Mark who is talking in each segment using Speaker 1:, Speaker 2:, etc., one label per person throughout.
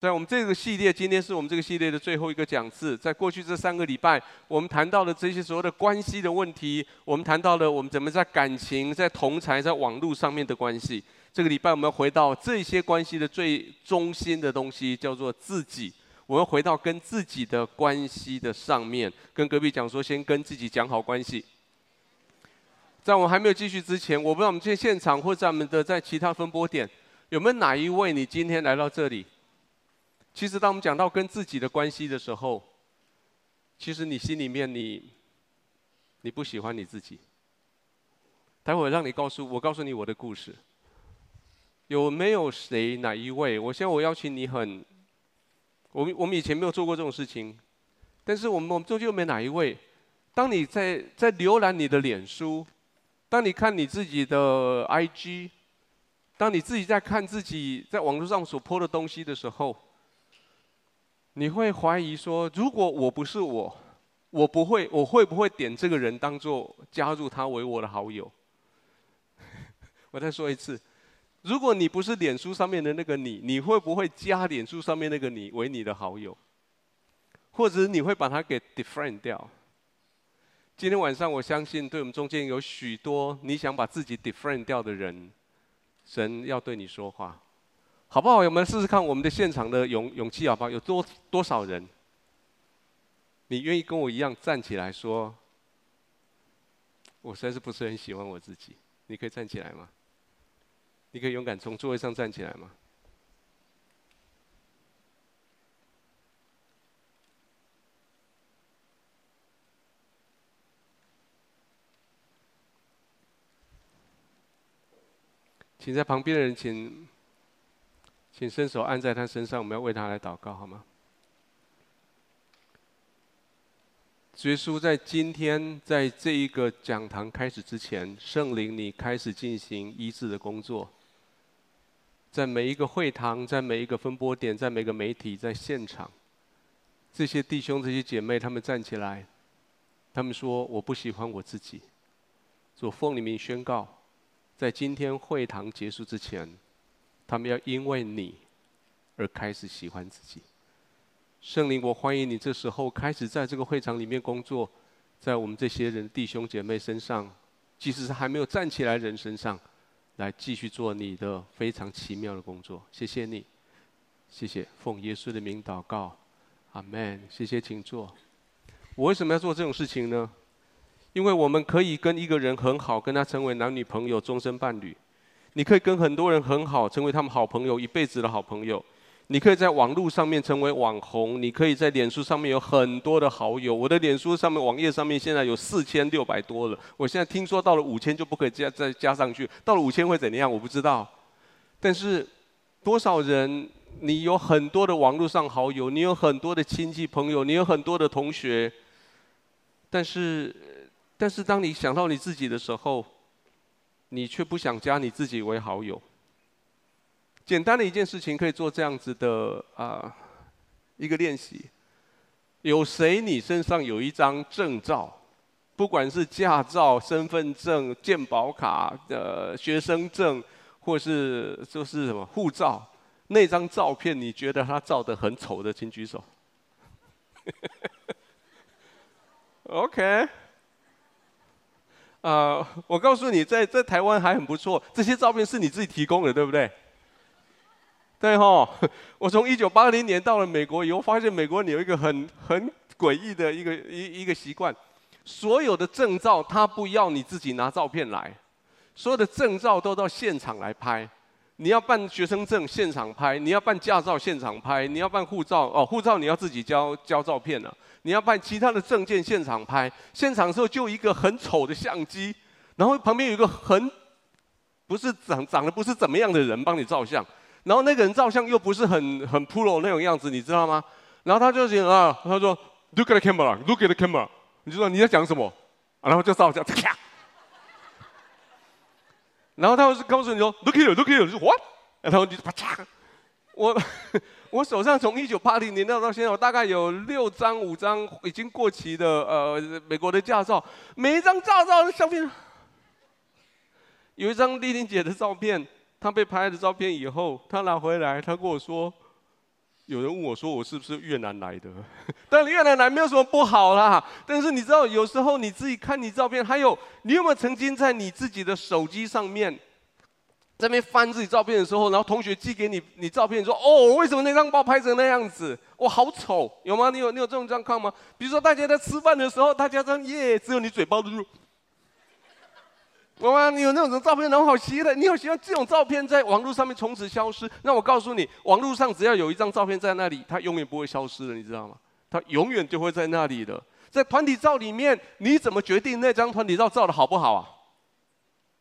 Speaker 1: 在我们这个系列，今天是我们这个系列的最后一个讲次。在过去这三个礼拜，我们谈到了这些所有的关系的问题，我们谈到了我们怎么在感情、在同才、在网络上面的关系。这个礼拜，我们要回到这些关系的最中心的东西，叫做自己。我们要回到跟自己的关系的上面，跟隔壁讲说，先跟自己讲好关系。在我们还没有继续之前，我不知道我们这现场或者我们的在其他分播点，有没有哪一位你今天来到这里？其实，当我们讲到跟自己的关系的时候，其实你心里面你，你不喜欢你自己。待会儿让你告诉我，告诉你我的故事。有没有谁哪一位？我现在我邀请你很，我们我们以前没有做过这种事情，但是我们我们中间有没有哪一位？当你在在浏览你的脸书，当你看你自己的 IG，当你自己在看自己在网络上所 po 的东西的时候，你会怀疑说：如果我不是我，我不会，我会不会点这个人当做加入他为我的好友？我再说一次，如果你不是脸书上面的那个你，你会不会加脸书上面那个你为你的好友？或者你会把他给 defriend 掉？今天晚上，我相信对我们中间有许多你想把自己 defriend 掉的人，神要对你说话。好不好？我们试试看我们的现场的勇勇气，好不好？有多多少人？你愿意跟我一样站起来说：“我实在是不是很喜欢我自己？”你可以站起来吗？你可以勇敢从座位上站起来吗？请在旁边的人，请。请伸手按在他身上，我们要为他来祷告，好吗？耶稣在今天在这一个讲堂开始之前，圣灵你开始进行医治的工作，在每一个会堂，在每一个分播点，在每个媒体，在现场，这些弟兄、这些姐妹，他们站起来，他们说：“我不喜欢我自己。”所奉你名宣告，在今天会堂结束之前。他们要因为你而开始喜欢自己。圣灵，我欢迎你这时候开始在这个会场里面工作，在我们这些人弟兄姐妹身上，即使是还没有站起来人身上，来继续做你的非常奇妙的工作。谢谢你，谢谢，奉耶稣的名祷告，阿门。谢谢，请坐。我为什么要做这种事情呢？因为我们可以跟一个人很好，跟他成为男女朋友、终身伴侣。你可以跟很多人很好，成为他们好朋友，一辈子的好朋友。你可以在网络上面成为网红，你可以在脸书上面有很多的好友。我的脸书上面网页上面现在有四千六百多了，我现在听说到了五千就不可以加再加上去，到了五千会怎样？我不知道。但是多少人，你有很多的网络上好友，你有很多的亲戚朋友，你有很多的同学，但是，但是当你想到你自己的时候，你却不想加你自己为好友。简单的一件事情可以做这样子的啊、一个练习。有谁你身上有一张证照，不管是驾照、身份证、健保卡、呃学生证，或是就是什么护照，那张照片你觉得他照得很丑的，请举手。OK。啊、我告诉你，在在台湾还很不错。这些照片是你自己提供的，对不对？对哈。我从一九八零年到了美国以后，发现美国你有一个很很诡异的一个一一个习惯，所有的证照他不要你自己拿照片来，所有的证照都到现场来拍。你要办学生证现场拍，你要办驾照现场拍，你要办护照哦，护照你要自己交交照片了、啊。你要办其他的证件现场拍，现场的时候就一个很丑的相机，然后旁边有一个很不是长长得不是怎么样的人帮你照相，然后那个人照相又不是很很 pro 那种样子，你知道吗？然后他就讲啊，他说 Look at the camera, look at the camera，你就说你在讲什么？然后就照相，然后他会是告诉你说 Look here, look here。”说：“What？” 然后你就啪嚓，我。我手上从一九八零年代到现在，我大概有六张、五张已经过期的呃美国的驾照，每一张驾照的照片，有一张丽玲姐的照片，她被拍的照片以后，她拿回来，她跟我说：“有人问我说：“我是不是越南来的？” 但越南来没有什么不好啦。但是你知道，有时候你自己看你照片，还有你有没有曾经在你自己的手机上面，在那边翻自己照片的时候，然后同学寄给你你照片，说：“哦，为什么那张包拍成那样子？我，好丑，有吗？你有你有这种状况吗？比如说大家在吃饭的时候，大家这样耶，只有你嘴巴都是。哇，你有那种照片，然后好奇的。你有希望这种照片在网络上面从此消失？那我告诉你，网络上只要有一张照片在那里，它永远不会消失的，你知道吗？它永远就会在那里的。在团体照里面，你怎么决定那张团体照照的好不好啊？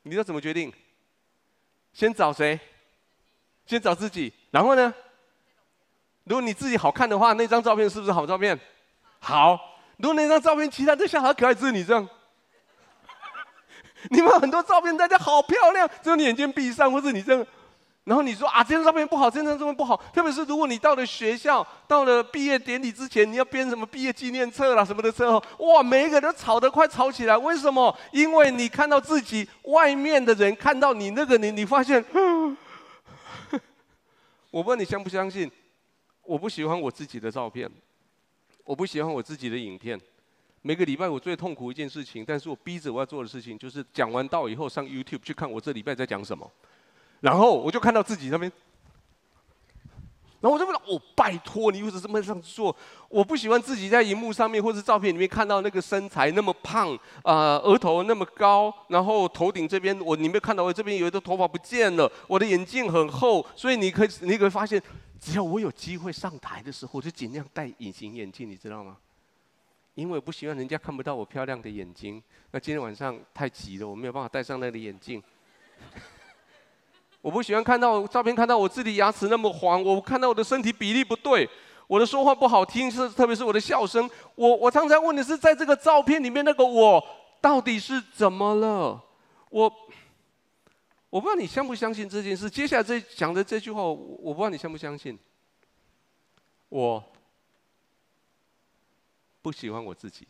Speaker 1: 你要怎么决定？先找谁？先找自己。然后呢？如果你自己好看的话，那张照片是不是好照片？好。如果那张照片其他都像好可爱，只有你这样。你们很多照片，大家好漂亮，只有你眼睛闭上，或者你这样，然后你说啊，这张照片不好，这张照片不好。特别是如果你到了学校，到了毕业典礼之前，你要编什么毕业纪念册啦什么的时候，哇，每一个人都吵得快吵起来。为什么？因为你看到自己外面的人看到你那个你，你发现，我问你相不相信？我不喜欢我自己的照片，我不喜欢我自己的影片。每个礼拜我最痛苦一件事情，但是我逼着我要做的事情，就是讲完道以后上 YouTube 去看我这礼拜在讲什么，然后我就看到自己那边，然后我就问了：哦，拜托你为什么这么这样做？我不喜欢自己在荧幕上面或者照片里面看到那个身材那么胖啊、额头那么高，然后头顶这边我你没有看到我这边有一个头发不见了，我的眼镜很厚，所以你可以你可以发现，只要我有机会上台的时候，我就尽量戴隐形眼镜，你知道吗？因为我不希望人家看不到我漂亮的眼睛。那今天晚上太急了，我没有办法戴上那个眼镜。我不喜欢看到照片，看到我自己牙齿那么黄，我看到我的身体比例不对，我的说话不好听，是特别是我的笑声。我我常常问的是，在这个照片里面那个我到底是怎么了？我我不知道你相不相信这件事。接下来这讲的这句话，我我不知道你相不相信。我。不喜欢我自己，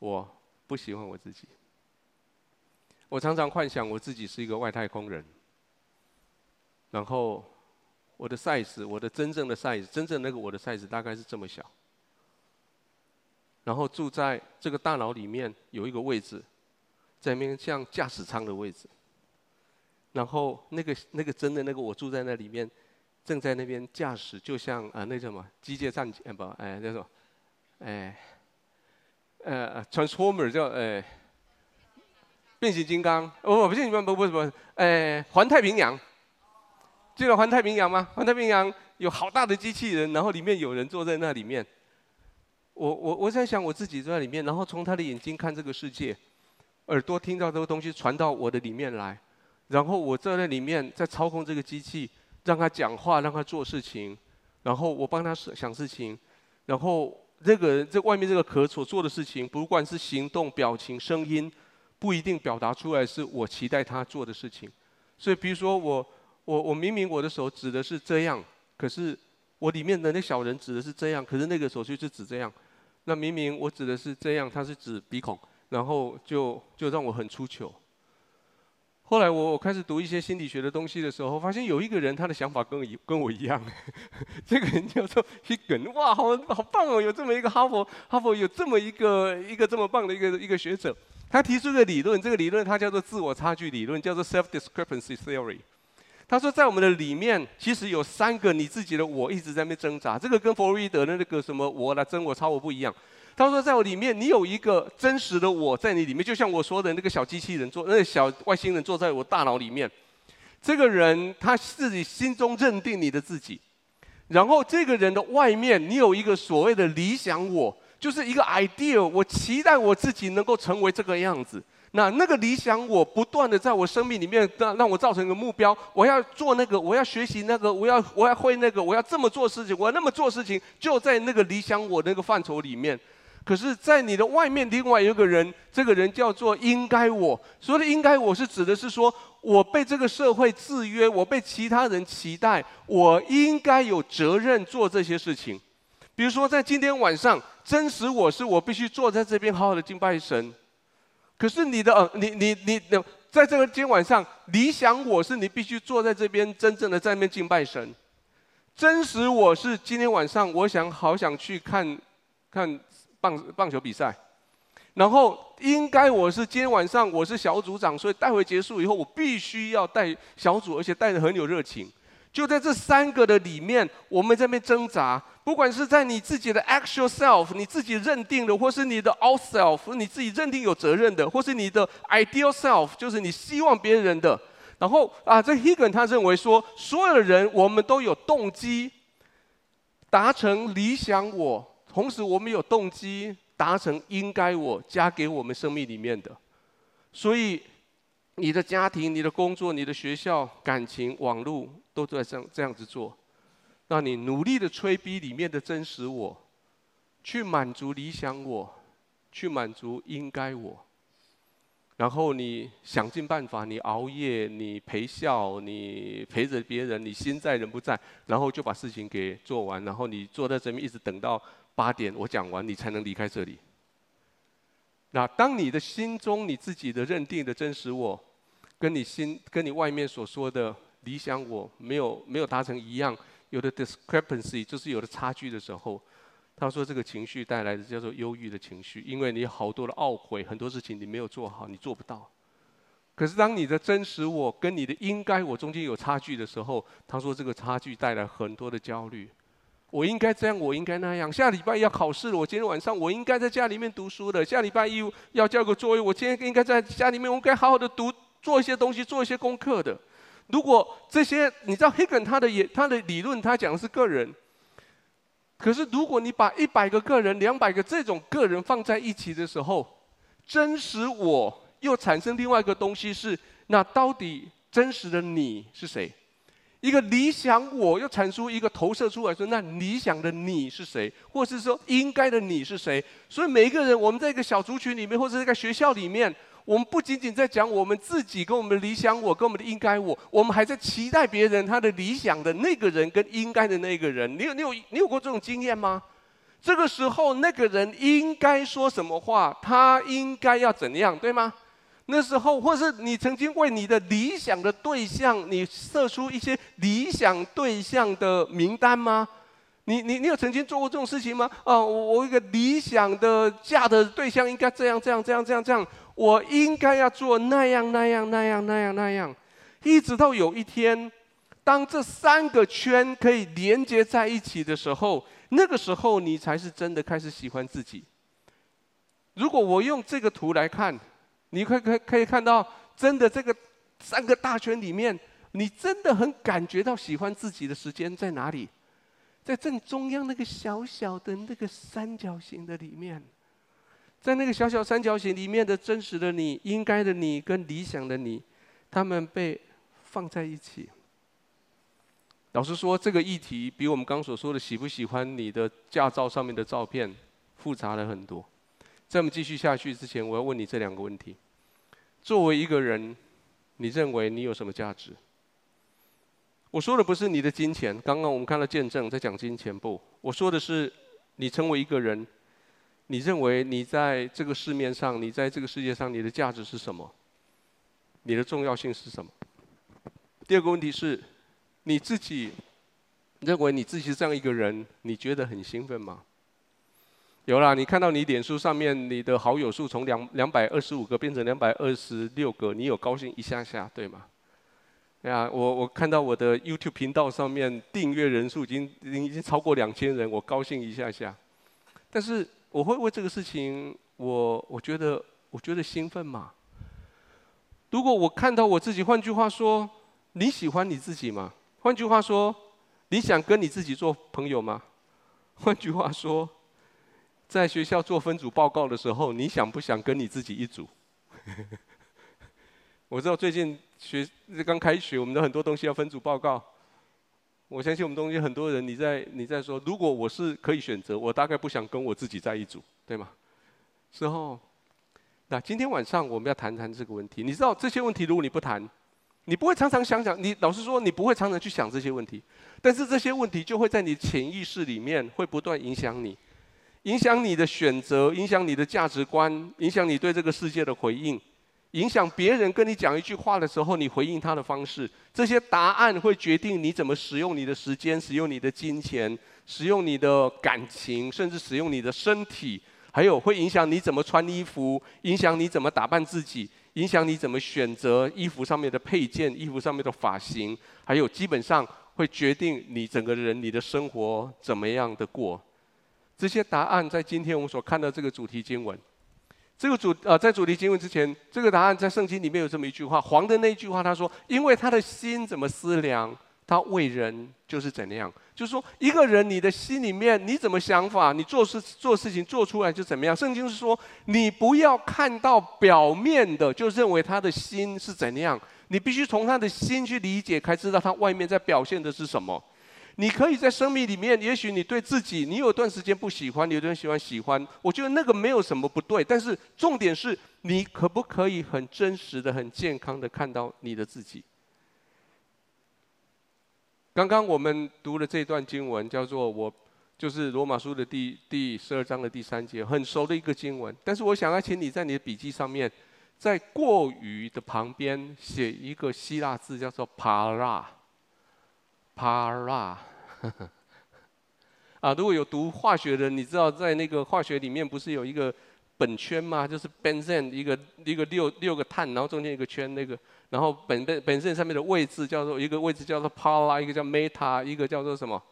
Speaker 1: 我不喜欢我自己。我常常幻想我自己是一个外太空人，然后我的 size，我的真正的 size，真正那个我的 size 大概是这么小。然后住在这个大脑里面有一个位置，在那边像驾驶舱的位置。然后那个那个真的那个我住在那里面。正在那边驾驶，就像啊，那叫什么机械战舰不？哎，那种，哎，呃，Transformer 叫哎，变形金刚哦，不是你们不不不，哎，环太平洋，记得环太平洋吗？环太平洋有好大的机器人，然后里面有人坐在那里面。我我我在想我自己坐在里面，然后从他的眼睛看这个世界，耳朵听到这个东西传到我的里面来，然后我坐在里面在操控这个机器。让他讲话，让他做事情，然后我帮他想事情，然后这个人在外面这个壳所做的事情，不管是行动、表情、声音，不一定表达出来是我期待他做的事情。所以，比如说我我我明明我的手指的是这样，可是我里面的那小人指的是这样，可是那个手就是指这样。那明明我指的是这样，他是指鼻孔，然后就就让我很出糗。后来我我开始读一些心理学的东西的时候，发现有一个人他的想法跟我跟我一样，这个人叫做 Higgon，哇，好好棒哦，有这么一个哈佛哈佛有这么一个一个这么棒的一个一个学者，他提出一个理论，这个理论他叫做自我差距理论，叫做 self-discrepancy theory。他说在我们的里面其实有三个你自己的我一直在那边挣扎，这个跟弗洛伊德的那个什么我来争我超我不一样。他说：“在我里面，你有一个真实的我在你里面，就像我说的那个小机器人坐，那个小外星人坐在我大脑里面。这个人他自己心中认定你的自己，然后这个人的外面，你有一个所谓的理想我，就是一个 idea。我期待我自己能够成为这个样子。那那个理想我不断的在我生命里面让让我造成一个目标，我要做那个，我要学习那个，我要我要会那个，我要这么做事情，我要那么做事情，就在那个理想我那个范畴里面。”可是，在你的外面，另外有一个人，这个人叫做“应该我”。所谓的“应该我”是指的是说，我被这个社会制约，我被其他人期待，我应该有责任做这些事情。比如说，在今天晚上，真实我是我必须坐在这边好好的敬拜神。可是你的呃，你你你，在这个今天晚上，理想我是你必须坐在这边真正的在那边敬拜神。真实我是今天晚上我想好想去看看棒棒球比赛，然后应该我是今天晚上我是小组长，所以待会结束以后我必须要带小组，而且带的很有热情。就在这三个的里面，我们在那边挣扎。不管是在你自己的 actual self，你自己认定的，或是你的 out self，你自己认定有责任的，或是你的 ideal self，就是你希望别人的。然后啊，这 Hagin 他认为说，所有的人我们都有动机达成理想我，同时我们有动机达成应该我加给我们生命里面的。所以，你的家庭、你的工作、你的学校、感情、网络。都在这样这样子做，让你努力的催逼里面的真实我，去满足理想我，去满足应该我。然后你想尽办法，你熬夜，你陪笑，你陪着别人，你心在人不在，然后就把事情给做完。然后你坐在这边一直等到八点，我讲完你才能离开这里。那当你的心中你自己的认定的真实我，跟你心跟你外面所说的。理想我没有没有达成一样，有的 discrepancy 就是有的差距的时候，他说这个情绪带来的叫做忧郁的情绪，因为你好多的懊悔，很多事情你没有做好，你做不到。可是当你的真实我跟你的应该我中间有差距的时候，他说这个差距带来很多的焦虑。我应该这样，我应该那样。下礼拜要考试了，我今天晚上我应该在家里面读书的。下礼拜一要交个作业，我今天应该在家里面，我应该好好的读，做一些东西，做一些功课的。如果这些，你知道黑格尔他的也他的理论，他讲的是个人。可是如果你把一百个个人、两百个这种个人放在一起的时候，真实我又产生另外一个东西是，那到底真实的你是谁？一个理想我又产出一个投射出来说，那理想的你是谁？或是说应该的你是谁？所以每一个人，我们在一个小族群里面，或者在学校里面。我们不仅仅在讲我们自己跟我们的理想我跟我们的应该我，我们还在期待别人他的理想的那个人跟应该的那个人。你有你有你有过这种经验吗？这个时候那个人应该说什么话？他应该要怎样，对吗？那时候，或是你曾经为你的理想的对象，你设出一些理想对象的名单吗？你你你有曾经做过这种事情吗？哦，我我一个理想的嫁的对象应该这样这样这样这样这样。我应该要做那样那样那样那样那样，一直到有一天，当这三个圈可以连接在一起的时候，那个时候你才是真的开始喜欢自己。如果我用这个图来看，你可可可以看到，真的这个三个大圈里面，你真的很感觉到喜欢自己的时间在哪里？在正中央那个小小的那个三角形的里面。在那个小小三角形里面的真实的你、应该的你跟理想的你，他们被放在一起。老实说，这个议题比我们刚所说的喜不喜欢你的驾照上面的照片复杂了很多。在我们继续下去之前，我要问你这两个问题：作为一个人，你认为你有什么价值？我说的不是你的金钱，刚刚我们看到见证在讲金钱不？我说的是你成为一个人。你认为你在这个市面上，你在这个世界上，你的价值是什么？你的重要性是什么？第二个问题是，你自己认为你自己是这样一个人，你觉得很兴奋吗？有啦，你看到你脸书上面你的好友数从两两百二十五个变成两百二十六个，你有高兴一下下，对吗？对啊，我我看到我的 YouTube 频道上面订阅人数已经已经超过两千人，我高兴一下下，但是。我会为这个事情，我我觉得我觉得兴奋嘛？如果我看到我自己，换句话说，你喜欢你自己吗？换句话说，你想跟你自己做朋友吗？换句话说，在学校做分组报告的时候，你想不想跟你自己一组？我知道最近学刚开学，我们的很多东西要分组报告。我相信我们中间很多人，你在你在说，如果我是可以选择，我大概不想跟我自己在一组，对吗？之后，那今天晚上我们要谈谈这个问题。你知道这些问题，如果你不谈，你不会常常想想。你老实说，你不会常常去想这些问题，但是这些问题就会在你潜意识里面会不断影响你，影响你的选择，影响你的价值观，影响你对这个世界的回应，影响别人跟你讲一句话的时候，你回应他的方式，这些答案会决定你怎么使用你的时间，使用你的金钱，使用你的感情，甚至使用你的身体，还有会影响你怎么穿衣服，影响你怎么打扮自己，影响你怎么选择衣服上面的配件、衣服上面的发型，还有基本上会决定你整个人、你的生活怎么样的过。这些答案在今天我们所看到这个主题经文。这个主呃，在主题经文之前，这个答案在圣经里面有这么一句话，黄的那句话他说：“因为他的心怎么思量，他为人就是怎样。”就是说，一个人你的心里面你怎么想法，你做事做事情做出来就怎么样。圣经是说，你不要看到表面的就认为他的心是怎样，你必须从他的心去理解，才知道他外面在表现的是什么。你可以在生命里面，也许你对自己，你有段时间不喜欢，有段喜欢喜欢。我觉得那个没有什么不对，但是重点是你可不可以很真实的、很健康的看到你的自己。刚刚我们读了这段经文，叫做我，就是罗马书的第第十二章的第三节，很熟的一个经文。但是我想要请你在你的笔记上面，在过于的旁边写一个希腊字，叫做 para。Para，啊，如果有读化学的，你知道在那个化学里面不是有一个苯圈吗？就是 benzene 一个一个六六个碳，然后中间一个圈那个，然后苯苯苯圳上面的位置叫做一个位置叫做 para，一个叫 meta，一个叫做什么？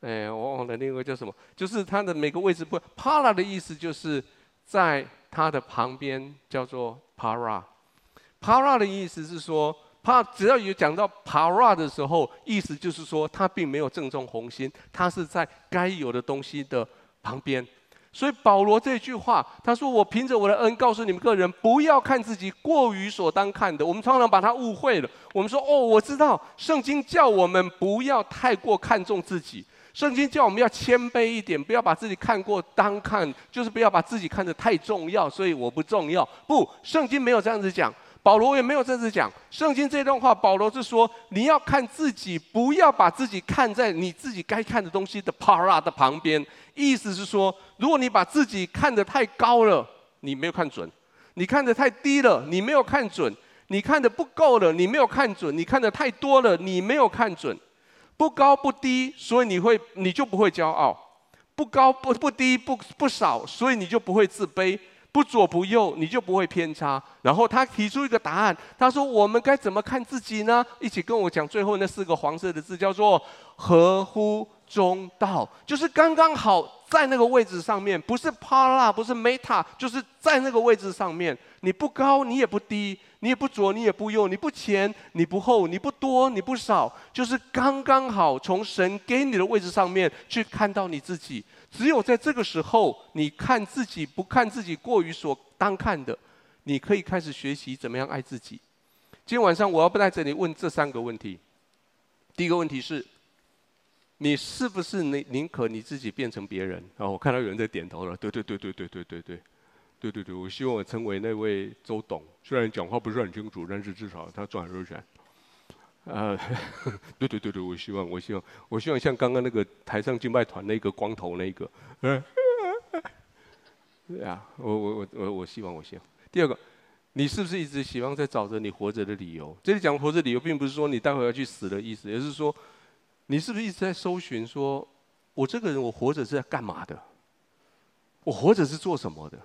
Speaker 1: 哎，我忘了那个叫什么？就是它的每个位置不 para 的意思就是在它的旁边叫做 para，para 的意思是说。他只要有讲到 para 的时候，意思就是说他并没有正中红心，他是在该有的东西的旁边。所以保罗这句话，他说：“我凭着我的恩告诉你们个人，不要看自己过于所当看的。”我们常常把他误会了。我们说：“哦，我知道，圣经叫我们不要太过看重自己，圣经叫我们要谦卑一点，不要把自己看过当看，就是不要把自己看得太重要，所以我不重要。”不，圣经没有这样子讲。保罗也没有这样子讲，圣经这段话，保罗是说，你要看自己，不要把自己看在你自己该看的东西的 para 的旁边。意思是说，如果你把自己看得太高了，你没有看准；你看得太低了，你没有看准；你看得不够了，你没有看准；你看得太多了，你没有看准。不高不低，所以你会你就不会骄傲；不高不不低不不少，所以你就不会自卑。不左不右，你就不会偏差。然后他提出一个答案，他说：“我们该怎么看自己呢？”一起跟我讲最后那四个黄色的字，叫做“合乎中道”，就是刚刚好在那个位置上面，不是 para，不是 meta，就是在那个位置上面。你不高，你也不低，你也不左，你也不右，你不前，你不后，你不多，你不少，就是刚刚好从神给你的位置上面去看到你自己。只有在这个时候，你看自己不看自己过于所当看的，你可以开始学习怎么样爱自己。今天晚上我要不在这里问这三个问题。第一个问题是：你是不是宁宁可你自己变成别人？啊，我看到有人在点头了。对对对对对对对对，对对对，我希望我成为那位周董，虽然讲话不是很清楚，但是至少他赚很多钱。呃，对对对对，我希望，我希望，我希望像刚刚那个台上敬拜团那个光头那个，嗯，对啊，我我我我我希望，我希望。第二个，你是不是一直希望在找着你活着的理由？这里讲活着理由，并不是说你待会要去死的意思，而是说，你是不是一直在搜寻，说我这个人我活着是在干嘛的？我活着是做什么的？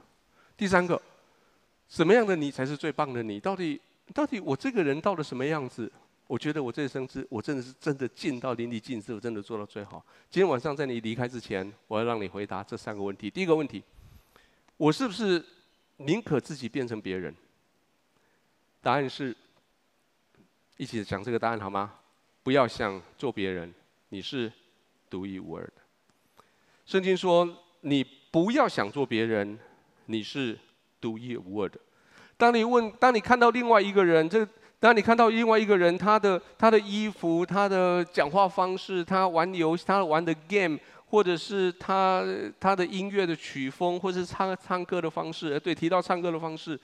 Speaker 1: 第三个，什么样的你才是最棒的你？到底到底我这个人到了什么样子？我觉得我这一生之，我真的是真的尽到淋漓尽致，我真的做到最好。今天晚上在你离开之前，我要让你回答这三个问题。第一个问题，我是不是宁可自己变成别人？答案是，一起讲这个答案好吗？不要想做别人，你是独一无二的。圣经说，你不要想做别人，你是独一无二的。当你问，当你看到另外一个人，这。当你看到另外一个人，他的他的衣服、他的讲话方式、他玩游戏、他玩的 game，或者是他他的音乐的曲风，或是唱唱歌的方式，对，提到唱歌的方式，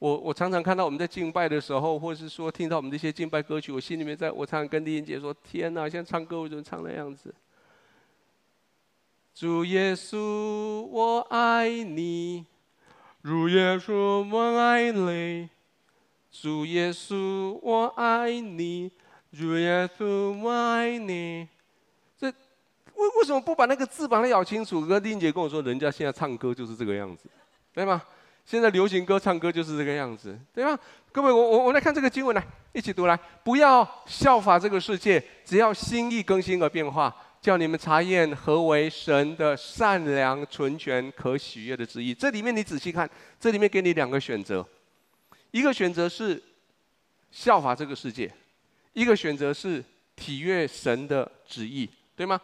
Speaker 1: 我我常常看到我们在敬拜的时候，或者是说听到我们这些敬拜歌曲，我心里面在我常常跟丽英姐说：天哪，现在唱歌为什么唱那样子？主耶稣，我爱你，主耶稣，我爱你。主耶稣，我爱你，主耶稣，我爱你。这为为什么不把那个字把它咬清楚？哥丁姐跟我说，人家现在唱歌就是这个样子，对吗？现在流行歌唱歌就是这个样子，对吧？各位，我我我来看这个经文来，一起读来，不要效法这个世界，只要心意更新而变化，叫你们查验何为神的善良、纯全、可喜悦的旨意。这里面你仔细看，这里面给你两个选择，一个选择是效法这个世界，一个选择是体悦神的旨意，对吗？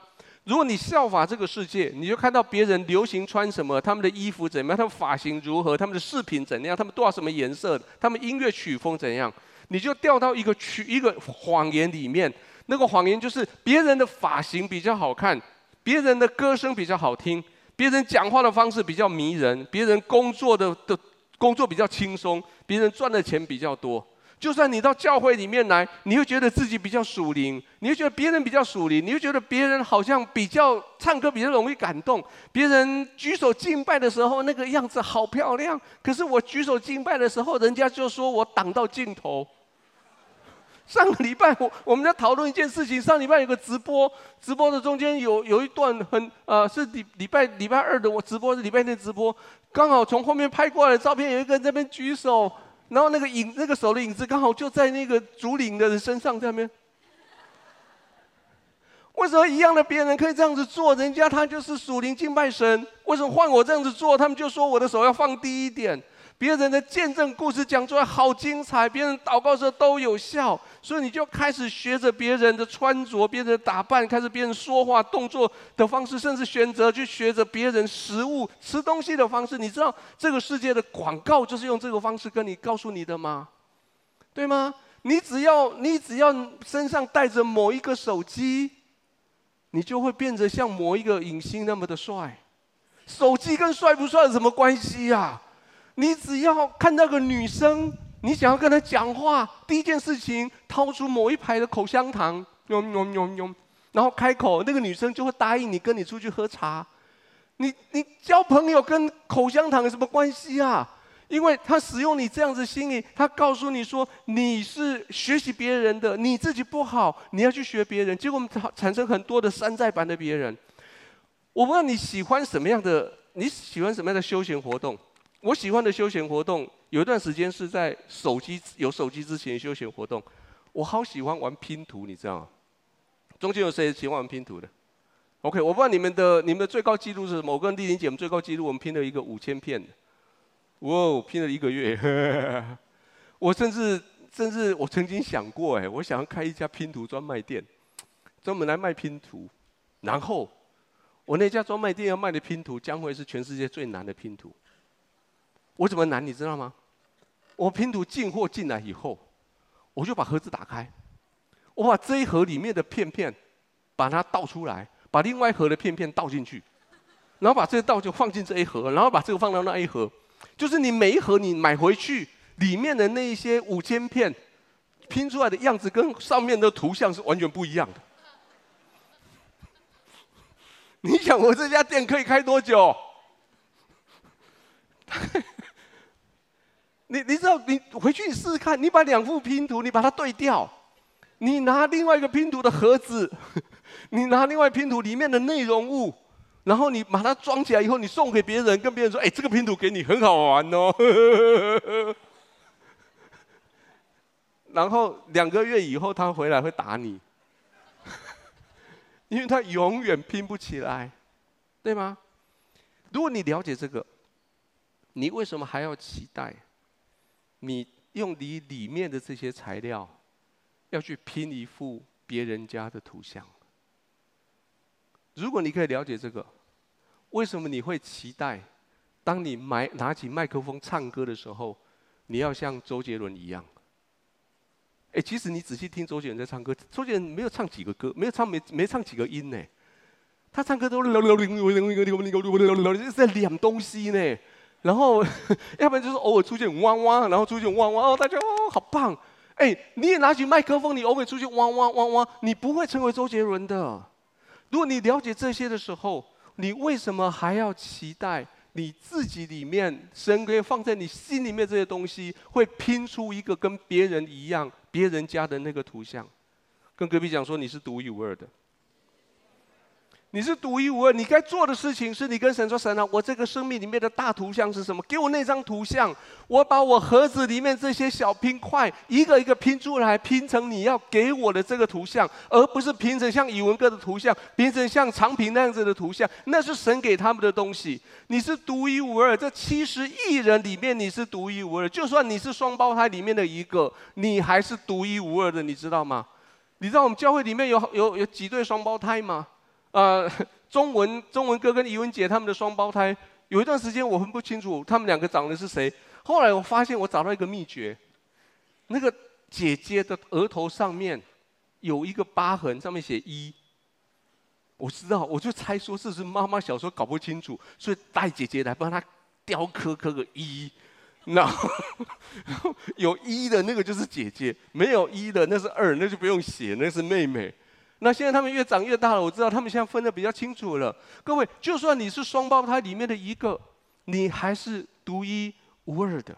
Speaker 1: 如果你效法这个世界，你就看到别人流行穿什么，他们的衣服怎么样，他们发型如何，他们的饰品怎样，他们多少什么颜色，他们音乐曲风怎样，你就掉到一个曲一个谎言里面。那个谎言就是别人的发型比较好看，别人的歌声比较好听，别人讲话的方式比较迷人，别人工作的的工作比较轻松，别人赚的钱比较多。就算你到教会里面来，你会觉得自己比较属灵，你会觉得别人比较属灵，你会觉得别人好像比较唱歌比较容易感动，别人举手敬拜的时候那个样子好漂亮。可是我举手敬拜的时候，人家就说我挡到镜头。上个礼拜我我们在讨论一件事情，上礼拜有个直播，直播的中间有有一段很呃是礼礼拜礼拜二的我直播是礼拜天直播，刚好从后面拍过来的照片，有一个人在那边举手。然后那个影，那个手的影子刚好就在那个主领的人身上，下面。为什么一样的别人可以这样子做？人家他就是属灵敬拜神。为什么换我这样子做？他们就说我的手要放低一点。别人的见证故事讲出来好精彩，别人祷告时候都有效，所以你就开始学着别人的穿着、别人的打扮，开始别人说话动作的方式，甚至选择去学着别人食物吃东西的方式。你知道这个世界的广告就是用这个方式跟你告诉你的吗？对吗？你只要你只要身上带着某一个手机，你就会变得像某一个影星那么的帅。手机跟帅不帅有什么关系呀？你只要看到个女生，你想要跟她讲话，第一件事情掏出某一排的口香糖，用用用用，然后开口，那个女生就会答应你跟你出去喝茶。你你交朋友跟口香糖有什么关系啊？因为他使用你这样子心理，他告诉你说你是学习别人的，你自己不好，你要去学别人，结果我们产生很多的山寨版的别人。我不知道你喜欢什么样的，你喜欢什么样的休闲活动？我喜欢的休闲活动，有一段时间是在手机有手机之前休闲活动。我好喜欢玩拼图，你知道吗？中间有谁喜欢玩拼图的？OK，我不知道你们的你们的最高纪录是什么？我跟丽玲姐，我们最高纪录，我们拼了一个五千片的，哇、拼了一个月。我甚至甚至我曾经想过，哎，我想要开一家拼图专卖店，专门来卖拼图。然后我那家专卖店要卖的拼图，将会是全世界最难的拼图。我怎么难，你知道吗？我拼图进货进来以后，我就把盒子打开，我把这一盒里面的片片，把它倒出来，把另外一盒的片片倒进去，然后把这个倒就放进这一盒，然后把这个放到那一盒，就是你每一盒你买回去里面的那一些五千片拼出来的样子，跟上面的图像是完全不一样的。你想我这家店可以开多久？你你知道，你回去试试看，你把两副拼图，你把它对调，你拿另外一个拼图的盒子，你拿另外拼图里面的内容物，然后你把它装起来以后，你送给别人，跟别人说：“哎，这个拼图给你，很好玩哦。”然后两个月以后，他回来会打你，因为他永远拼不起来，对吗？如果你了解这个，你为什么还要期待？你用你里面的这些材料，要去拼一幅别人家的图像。如果你可以了解这个，为什么你会期待，当你买拿起麦克风唱歌的时候，你要像周杰伦一样？哎，其实你仔细听周杰伦在唱歌，周杰伦没有唱几个歌，没有唱没没唱几个音呢，他唱歌都是 在两东西呢。然后，要不然就是偶尔出现汪汪，然后出现汪汪哦，大家哦，好棒！哎，你也拿起麦克风，你偶尔出现汪汪汪汪，你不会成为周杰伦的。如果你了解这些的时候，你为什么还要期待你自己里面神可以放在你心里面这些东西，会拼出一个跟别人一样、别人家的那个图像。跟隔壁讲说，你是独一无二的。你是独一无二，你该做的事情是你跟神说：“神啊，我这个生命里面的大图像是什么？给我那张图像，我把我盒子里面这些小拼块一个一个拼出来，拼成你要给我的这个图像，而不是拼成像宇文哥的图像，拼成像长平那样子的图像。那是神给他们的东西。你是独一无二，这七十亿人里面你是独一无二。就算你是双胞胎里面的一个，你还是独一无二的，你知道吗？你知道我们教会里面有有有几对双胞胎吗？”呃，中文中文哥跟怡文姐他们的双胞胎，有一段时间我分不清楚他们两个长得是谁。后来我发现我找到一个秘诀，那个姐姐的额头上面有一个疤痕，上面写一。我知道，我就猜说这是妈妈小时候搞不清楚，所以带姐姐来帮她雕刻刻个一。然后有一的那个就是姐姐，没有一的那是二，那就不用写，那是妹妹。那现在他们越长越大了，我知道他们现在分得比较清楚了。各位，就算你是双胞胎里面的一个，你还是独一无二的。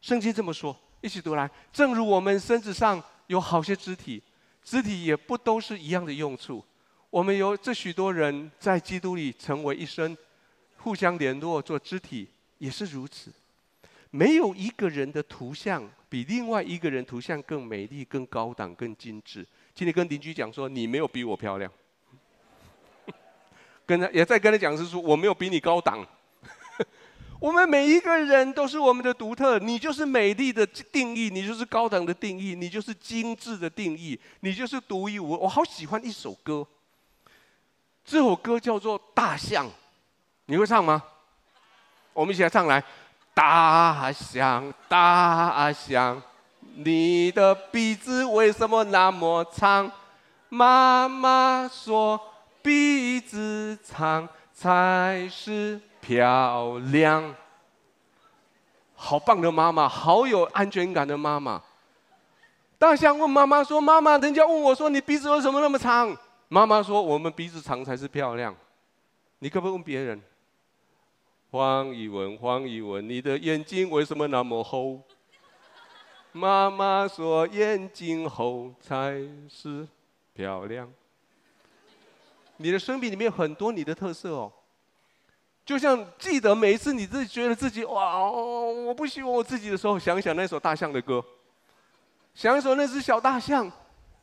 Speaker 1: 圣经这么说，一起读来。正如我们身子上有好些肢体，肢体也不都是一样的用处。我们有这许多人在基督里成为一身，互相联络做肢体，也是如此。没有一个人的图像比另外一个人图像更美丽、更高档、更精致。请你跟邻居讲说，你没有比我漂亮。跟他也在跟他讲是说，我没有比你高档。我们每一个人都是我们的独特，你就是美丽的定义，你就是高档的定义，你就是精致的定义，你就是独一无二。我好喜欢一首歌，这首歌叫做《大象》，你会唱吗？我们一起来唱来，大象，大象。你的鼻子为什么那么长？妈妈说鼻子长才是漂亮。好棒的妈妈，好有安全感的妈妈。大象问妈妈说：“妈妈，人家问我说你鼻子为什么那么长？”妈妈说：“我们鼻子长才是漂亮。”你可不可以问别人？黄以文，黄以文，你的眼睛为什么那么厚？妈妈说：“眼睛厚才是漂亮。”你的生命里面有很多你的特色哦，就像记得每一次你自己觉得自己哇，我不喜欢我自己的时候，想一想那首大象的歌，想一首那只小大象，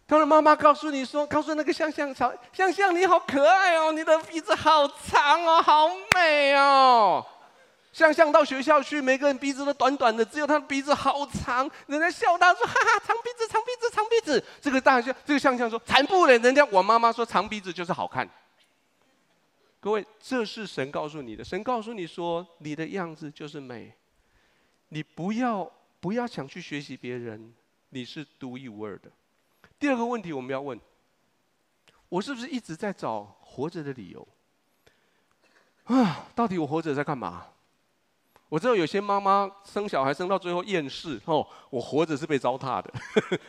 Speaker 1: 他的妈妈告诉你说：“告诉那个象象长象象，你好可爱哦，你的鼻子好长哦，好美哦。”象象到学校去，每个人鼻子都短短的，只有他的鼻子好长。人家笑他说：“哈哈，长鼻子，长鼻子，长鼻子。”这个大象，这个象象说：“才不嘞！人家我妈妈说长鼻子就是好看。”各位，这是神告诉你的。神告诉你说，你的样子就是美。你不要不要想去学习别人，你是独一无二的。第二个问题我们要问：我是不是一直在找活着的理由？啊，到底我活着在干嘛？我知道有些妈妈生小孩生到最后厌世哦，我活着是被糟蹋的。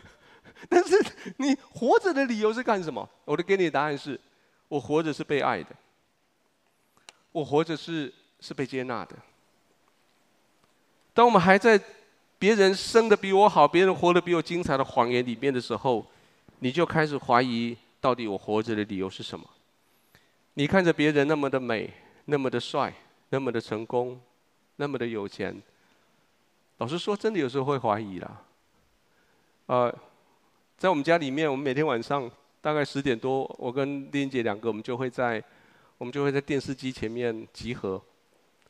Speaker 1: 但是你活着的理由是干什么？我的给你的答案是：我活着是被爱的，我活着是是被接纳的。当我们还在别人生的比我好、别人活得比我精彩的谎言里面的时候，你就开始怀疑到底我活着的理由是什么？你看着别人那么的美、那么的帅、那么的成功。那么的有钱，老实说，真的有时候会怀疑啦。呃，在我们家里面，我们每天晚上大概十点多，我跟丽英姐两个，我们就会在，我们就会在电视机前面集合，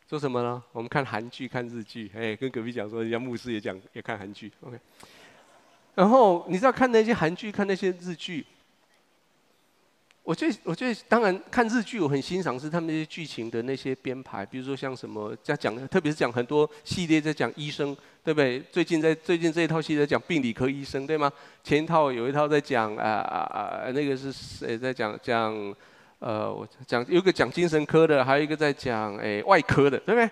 Speaker 1: 做什么呢？我们看韩剧、看日剧，哎，跟隔壁讲说，人家牧师也讲，也看韩剧，OK。然后你知道看那些韩剧、看那些日剧。我最我最当然看日剧，我很欣赏是他们那些剧情的那些编排，比如说像什么在讲，特别是讲很多系列在讲医生，对不对？最近在最近这一套戏在讲病理科医生，对吗？前一套有一套在讲啊啊啊，那个是谁在讲讲？呃，我讲有个讲精神科的，还有一个在讲哎外科的，对不对？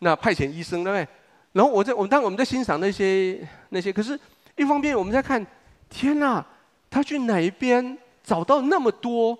Speaker 1: 那派遣医生，对不对？然后我在我们当我们在欣赏那些那些，可是一方面我们在看，天哪，他去哪一边？找到那么多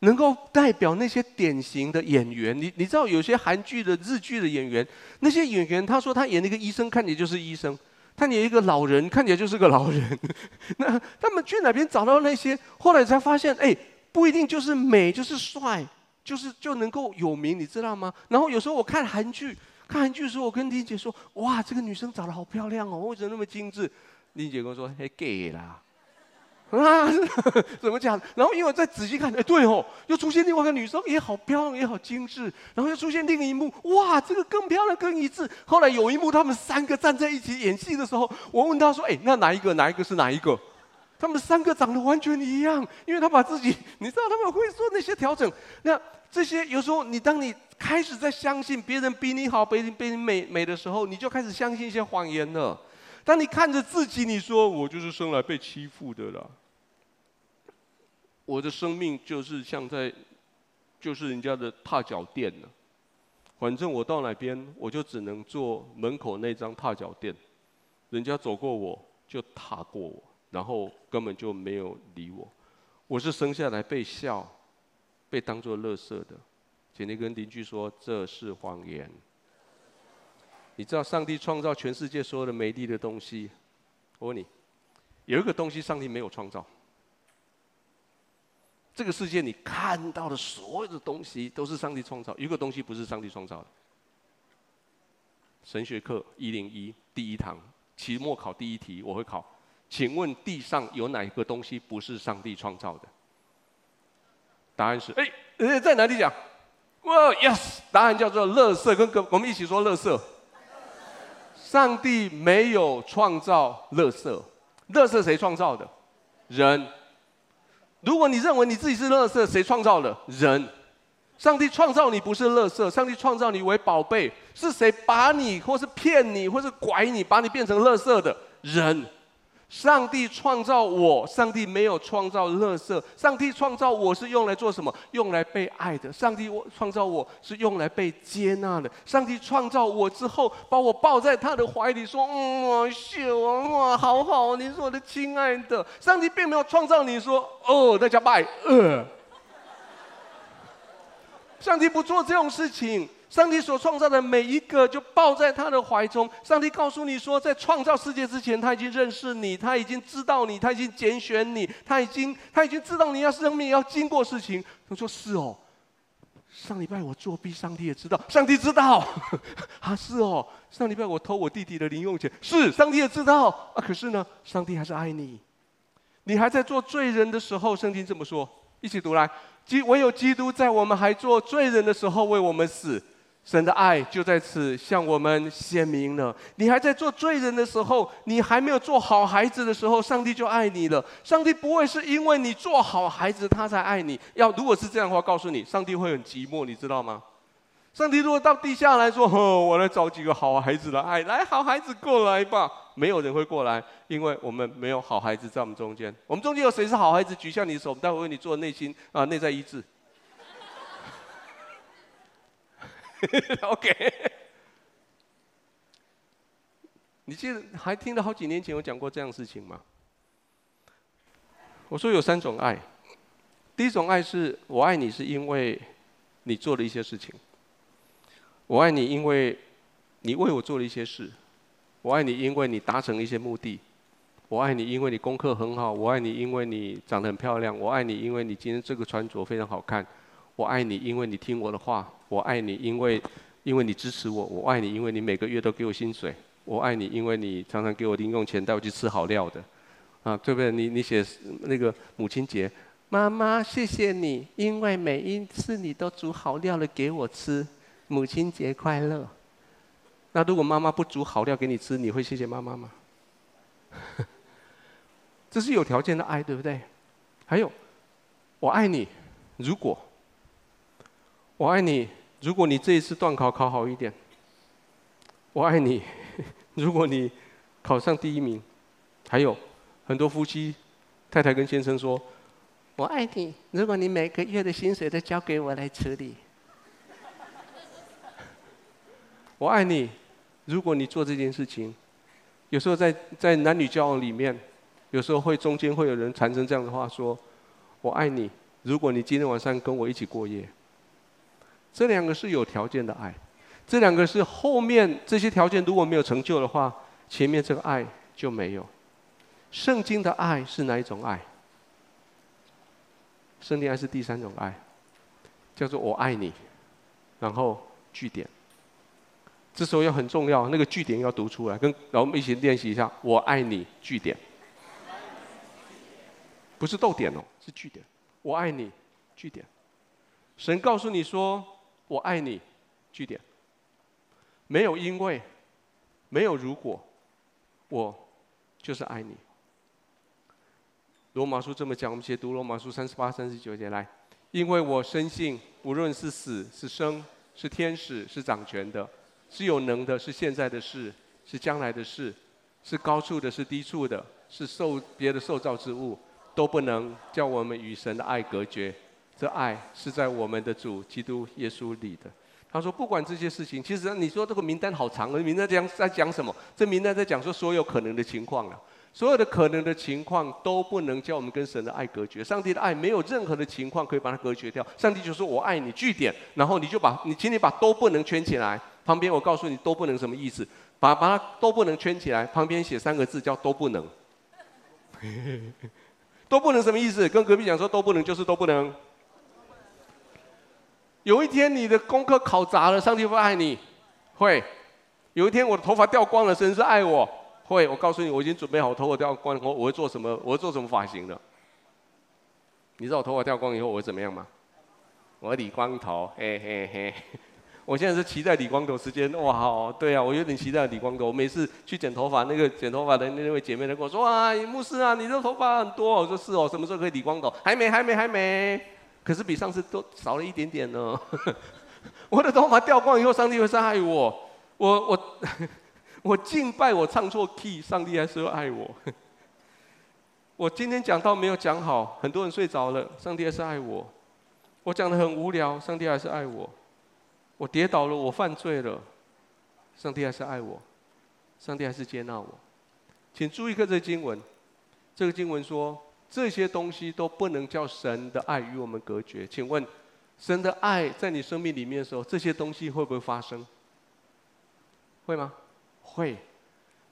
Speaker 1: 能够代表那些典型的演员。你你知道有些韩剧的、日剧的演员，那些演员他说他演那个医生，看起来就是医生；他演一个老人，看起来就是个老人。那他们去哪边找到那些？后来才发现，哎，不一定就是美，就是帅，就是就能够有名，你知道吗？然后有时候我看韩剧，看韩剧的时候，我跟丽姐说：“哇，这个女生长得好漂亮哦，为什么那么精致？”丽姐跟我说：“嘿，gay 啦。”啊，怎么讲？然后因为我再仔细看，哎，对哦，又出现另外一个女生，也好漂亮，也好精致。然后又出现另一幕，哇，这个更漂亮，更一致。后来有一幕，他们三个站在一起演戏的时候，我问他说：“哎，那哪一个？哪一个是哪一个？”他们三个长得完全一样，因为他把自己，你知道他们会做那些调整。那这些有时候，你当你开始在相信别人比你好，比你比你美美的时候，你就开始相信一些谎言了。当你看着自己，你说我就是生来被欺负的了。我的生命就是像在，就是人家的踏脚垫了。反正我到哪边，我就只能坐门口那张踏脚垫。人家走过我就踏过我，然后根本就没有理我。我是生下来被笑，被当作垃圾的。请你跟邻居说，这是谎言。你知道上帝创造全世界所有的美丽的东西？我问你，有一个东西上帝没有创造。这个世界你看到的所有的东西都是上帝创造，有一个东西不是上帝创造的。神学课一零一第一堂期末考第一题我会考，请问地上有哪一个东西不是上帝创造的？答案是哎，在哪里讲？哇，yes，答案叫做垃圾，跟跟我们一起说垃圾。上帝没有创造垃圾，垃圾谁创造的？人。如果你认为你自己是垃圾，谁创造的？人。上帝创造你不是垃圾，上帝创造你为宝贝。是谁把你，或是骗你，或是拐你，把你变成垃圾的？人。上帝创造我，上帝没有创造垃圾。上帝创造我是用来做什么？用来被爱的。上帝创造我是用来被接纳的。上帝创造我之后，把我抱在他的怀里，说：“嗯，我秀啊，哇，好好，你是我的亲爱的。”上帝并没有创造你说：“哦，大家拜。”呃，上帝不做这种事情。上帝所创造的每一个，就抱在他的怀中。上帝告诉你说，在创造世界之前，他已经认识你，他已经知道你，他已经拣选你，他已经他已经知道你要生命要经过事情。他说：“是哦，上礼拜我作弊，上帝也知道，上帝知道。啊，是哦，上礼拜我偷我弟弟的零用钱，是上帝也知道。啊，可是呢，上帝还是爱你。你还在做罪人的时候，圣经这么说，一起读来：基唯有基督在我们还做罪人的时候为我们死。”神的爱就在此向我们显明了。你还在做罪人的时候，你还没有做好孩子的时候，上帝就爱你了。上帝不会是因为你做好孩子，他才爱你。要如果是这样的话，告诉你，上帝会很寂寞，你知道吗？上帝如果到地下来说：“呵，我来找几个好孩子来爱，来好孩子过来吧。”没有人会过来，因为我们没有好孩子在我们中间。我们中间有谁是好孩子？举下你的手，我们待会为你做内心啊内在医治。OK，你记得还听了好几年前我讲过这样事情吗？我说有三种爱，第一种爱是我爱你是因为你做了一些事情，我爱你因为你为我做了一些事，我爱你因为你达成一些目的，我爱你因为你功课很好，我爱你因为你长得很漂亮，我爱你因为你今天这个穿着非常好看。我爱你，因为你听我的话；我爱你，因为因为你支持我；我爱你，因为你每个月都给我薪水；我爱你，因为你常常给我零用钱，带我去吃好料的，啊，对不对？你你写那个母亲节，妈妈谢谢你，因为每一次你都煮好料了给我吃，母亲节快乐。那如果妈妈不煮好料给你吃，你会谢谢妈妈吗？这是有条件的爱，对不对？还有，我爱你，如果。我爱你，如果你这一次段考考好一点。我爱你，如果你考上第一名。还有很多夫妻，太太跟先生说：“我爱你，如果你每个月的薪水都交给我来处理。”我爱你，如果你做这件事情。有时候在在男女交往里面，有时候会中间会有人产生这样的话说：“我爱你。”如果你今天晚上跟我一起过夜，这两个是有条件的爱，这两个是后面这些条件如果没有成就的话，前面这个爱就没有。圣经的爱是哪一种爱？圣经爱是第三种爱，叫做我爱你，然后句点。这时候要很重要，那个句点要读出来，跟然后我们一起练习一下，我爱你句点，不是逗点哦，是句点。我爱你，句点。神告诉你说：“我爱你，句点。”没有因为，没有如果，我就是爱你。罗马书这么讲，我们先读罗马书三十八、三十九节来。因为我深信，无论是死是生，是天使是掌权的，是有能的，是现在的事，是将来的事，是高处的，是低处的，是受别的受造之物。都不能叫我们与神的爱隔绝，这爱是在我们的主基督耶稣里的。他说，不管这些事情，其实你说这个名单好长，名单讲在讲什么？这名单在讲说所有可能的情况了，所有的可能的情况都不能叫我们跟神的爱隔绝。上帝的爱没有任何的情况可以把它隔绝掉。上帝就说我爱你，句点，然后你就把你请你把都不能圈起来。旁边我告诉你都不能什么意思？把把它都不能圈起来，旁边写三个字叫都不能。都不能什么意思？跟隔壁讲说都不能，就是都不能。有一天你的功课考砸了，上帝会爱你，会。有一天我的头发掉光了，神是爱我，会。我告诉你，我已经准备好头发掉光，我我会做什么？我会做什么发型的？你知道我头发掉光以后我会怎么样吗？我理光头，嘿嘿嘿。我现在是期待理光头时间，哇，好，对啊，我有点期待理光头。我每次去剪头发，那个剪头发的那位姐妹都跟我说：“哇，牧师啊，你这头发很多。”我说：“是哦，什么时候可以理光头？”还没，还没，还没。可是比上次都少了一点点呢。我的头发掉光以后，上帝会是爱我。我我我敬拜，我唱错 key，上帝还是会爱我。我今天讲到没有讲好，很多人睡着了，上帝还是爱我。我讲的很无聊，上帝还是爱我。我跌倒了，我犯罪了，上帝还是爱我，上帝还是接纳我。请注意看这个经文，这个经文说这些东西都不能叫神的爱与我们隔绝。请问，神的爱在你生命里面的时候，这些东西会不会发生？会吗？会。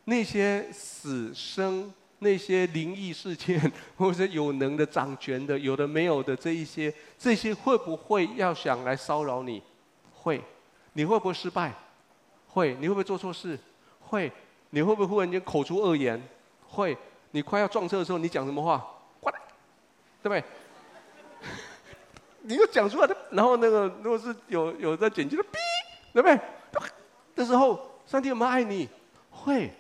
Speaker 1: 那些死生、那些灵异事件，或者有能的、掌权的、有的没有的这一些，这些会不会要想来骚扰你？会，你会不会失败？会，你会不会做错事？会，你会不会忽然间口出恶言？会，你快要撞车的时候，你讲什么话？对不对？你又讲出来的，然后那个如果是有有在剪辑的，哔，对不对？的时候，上帝有没有爱你？会，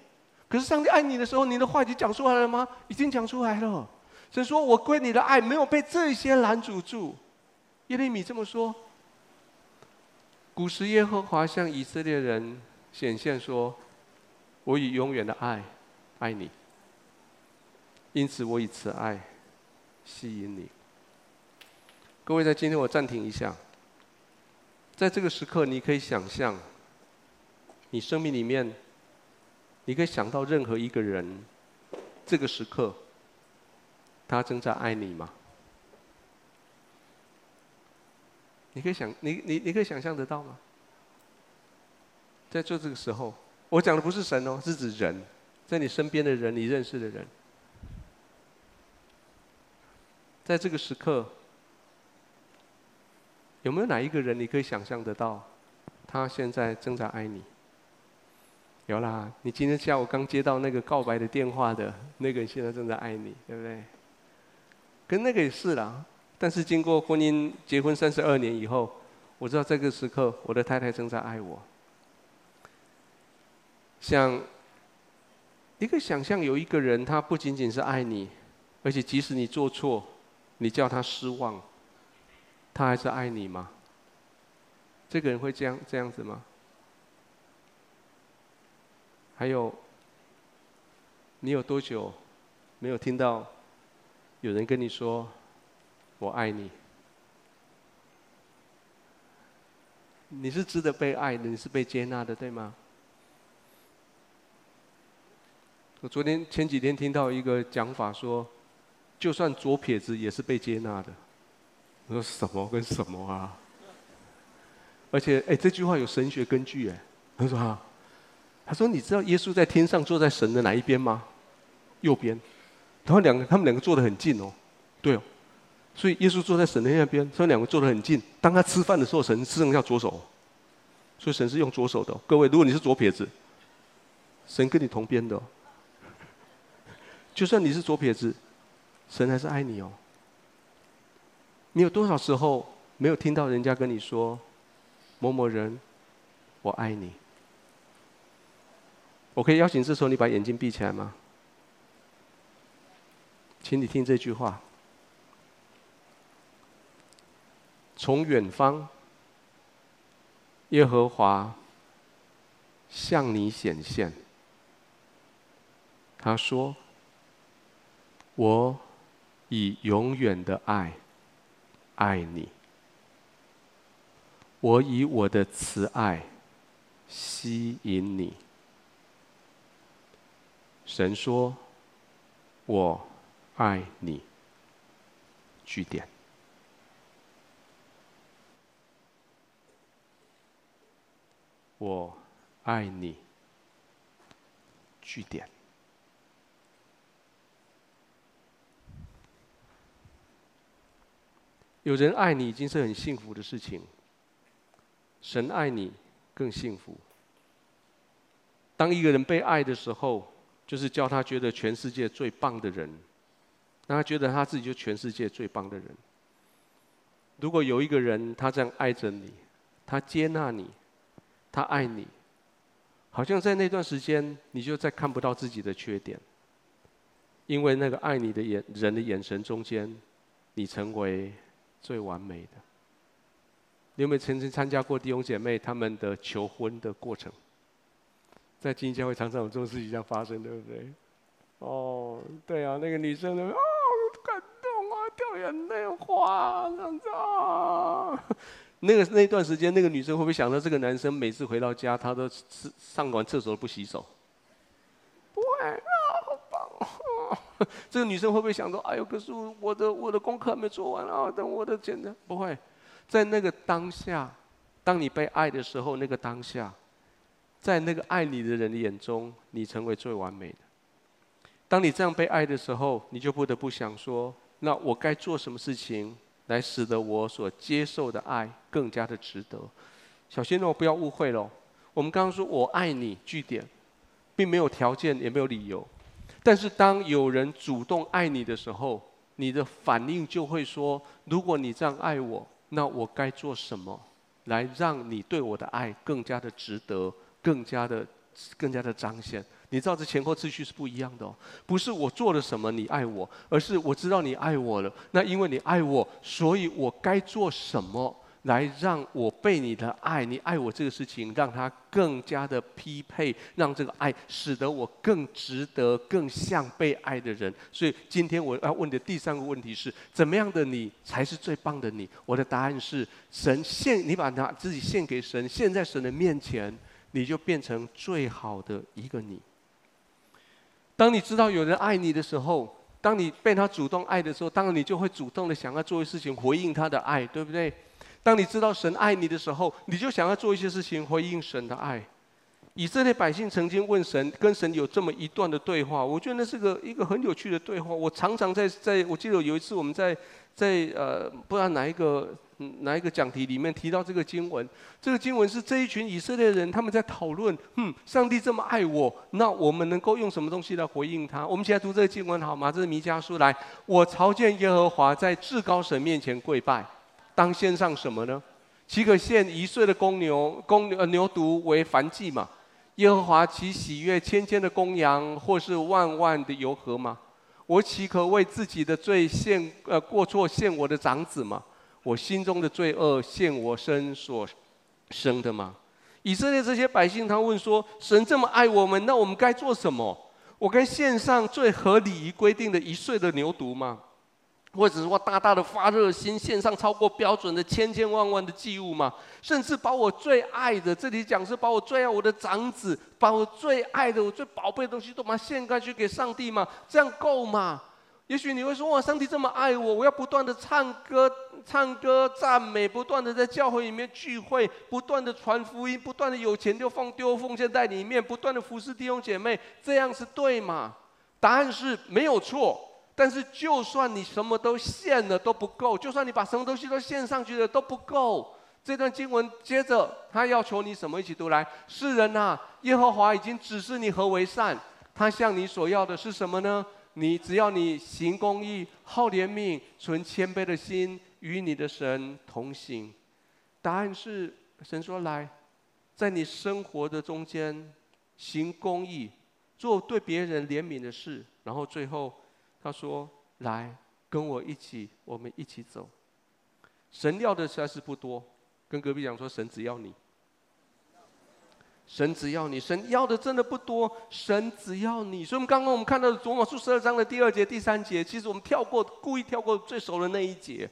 Speaker 1: 可是上帝爱你的时候，你的话已经讲出来了吗？已经讲出来了。神说我对你的爱没有被这些拦阻住。耶利米这么说。古时耶和华向以色列人显现说：“我以永远的爱爱你，因此我以慈爱吸引你。”各位，在今天我暂停一下，在这个时刻，你可以想象，你生命里面，你可以想到任何一个人，这个时刻，他正在爱你吗？你可以想，你你你可以想象得到吗？在做这个时候，我讲的不是神哦，是指人，在你身边的人，你认识的人，在这个时刻，有没有哪一个人你可以想象得到，他现在正在爱你？有啦，你今天下午刚接到那个告白的电话的那个人，现在正在爱你，对不对？跟那个也是啦。但是经过婚姻结婚三十二年以后，我知道这个时刻我的太太正在爱我。想一个想象，有一个人，他不仅仅是爱你，而且即使你做错，你叫他失望，他还是爱你吗？这个人会这样这样子吗？还有，你有多久没有听到有人跟你说？我爱你，你是值得被爱的，你是被接纳的，对吗？我昨天前几天听到一个讲法说，就算左撇子也是被接纳的。我说什么跟什么啊？而且，哎，这句话有神学根据，哎，他说哈，他说你知道耶稣在天上坐在神的哪一边吗？右边。然后两个，他们两个坐得很近哦，对哦，所以耶稣坐在神的那边，他们两个坐得很近。当他吃饭的时候，神是用叫左手，所以神是用左手的。各位，如果你是左撇子，神跟你同边的。就算你是左撇子，神还是爱你哦。你有多少时候没有听到人家跟你说？某某人，我爱你。我可以邀请这时候你把眼睛闭起来吗？请你听这句话：从远方，耶和华向你显现。他说：“我以永远的爱爱你。”我以我的慈爱吸引你。神说：“我爱你。”句点。我爱你。句点。有人爱你，已经是很幸福的事情。神爱你更幸福。当一个人被爱的时候，就是叫他觉得全世界最棒的人，让他觉得他自己就全世界最棒的人。如果有一个人他这样爱着你，他接纳你，他爱你，好像在那段时间你就再看不到自己的缺点，因为那个爱你的眼人的眼神中间，你成为最完美的。你有没有曾经参加过弟兄姐妹他们的求婚的过程？在基督教会常常有这种事情这样发生，对不对？哦，对啊，那个女生呢，啊，感动啊，掉眼泪花这样子啊。那个那段时间，那个女生会不会想到这个男生每次回到家，他都是上完厕所都不洗手？不会啊，好棒啊！这个女生会不会想到，哎呦，可是我的我的功课还没做完啊，等我的简单，不会。在那个当下，当你被爱的时候，那个当下，在那个爱你的人的眼中，你成为最完美的。当你这样被爱的时候，你就不得不想说：那我该做什么事情，来使得我所接受的爱更加的值得？小心哦，不要误会喽。我们刚刚说我爱你，句点，并没有条件，也没有理由。但是当有人主动爱你的时候，你的反应就会说：如果你这样爱我。那我该做什么，来让你对我的爱更加的值得，更加的、更加的彰显？你知道这前后次序是不一样的哦，不是我做了什么你爱我，而是我知道你爱我了。那因为你爱我，所以我该做什么？来让我被你的爱，你爱我这个事情，让它更加的匹配，让这个爱使得我更值得、更像被爱的人。所以今天我要问的第三个问题是：怎么样的你才是最棒的你？我的答案是：神献你把他自己献给神，献在神的面前，你就变成最好的一个你。当你知道有人爱你的时候，当你被他主动爱的时候，当然你就会主动的想要做一事情回应他的爱，对不对？当你知道神爱你的时候，你就想要做一些事情回应神的爱。以色列百姓曾经问神，跟神有这么一段的对话，我觉得那是个一个很有趣的对话。我常常在在，我记得有一次我们在在呃，不知道哪一个哪一个讲题里面提到这个经文。这个经文是这一群以色列人他们在讨论，嗯，上帝这么爱我，那我们能够用什么东西来回应他？我们现在读这个经文好吗？这是弥迦书来，我朝见耶和华，在至高神面前跪拜。当献上什么呢？岂可献一岁的公牛、公呃牛犊为燔祭吗？耶和华岂喜悦千千的公羊，或是万万的油和吗？我岂可为自己的罪献呃过错献我的长子吗？我心中的罪恶献我身所生的吗？以色列这些百姓，他问说：神这么爱我们，那我们该做什么？我该献上最合理规定的一岁的牛犊吗？或者说大大的发热心献上超过标准的千千万万的祭物吗？甚至把我最爱的，这里讲是把我最爱我的长子，把我最爱的、我最宝贝的东西都把它献过去给上帝吗？这样够吗？也许你会说：“哇，上帝这么爱我，我要不断的唱歌、唱歌赞美，不断的在教会里面聚会，不断的传福音，不断的有钱就放丢奉献在里面，不断的服侍弟兄姐妹，这样是对吗？”答案是没有错。但是就算你什么都献了都不够，就算你把什么东西都献上去了都不够。这段经文接着他要求你什么？一起读来：世人呐，耶和华已经指示你何为善，他向你所要的是什么呢？你只要你行公义、好怜悯、存谦卑的心，与你的神同行。答案是，神说来，在你生活的中间行公义，做对别人怜悯的事。然后最后他说：“来，跟我一起，我们一起走。”神要的实在是不多，跟隔壁讲说：“神只要你。”神只要你，神要的真的不多，神只要你。所以，我们刚刚我们看到的罗马书十二章的第二节、第三节，其实我们跳过，故意跳过最熟的那一节。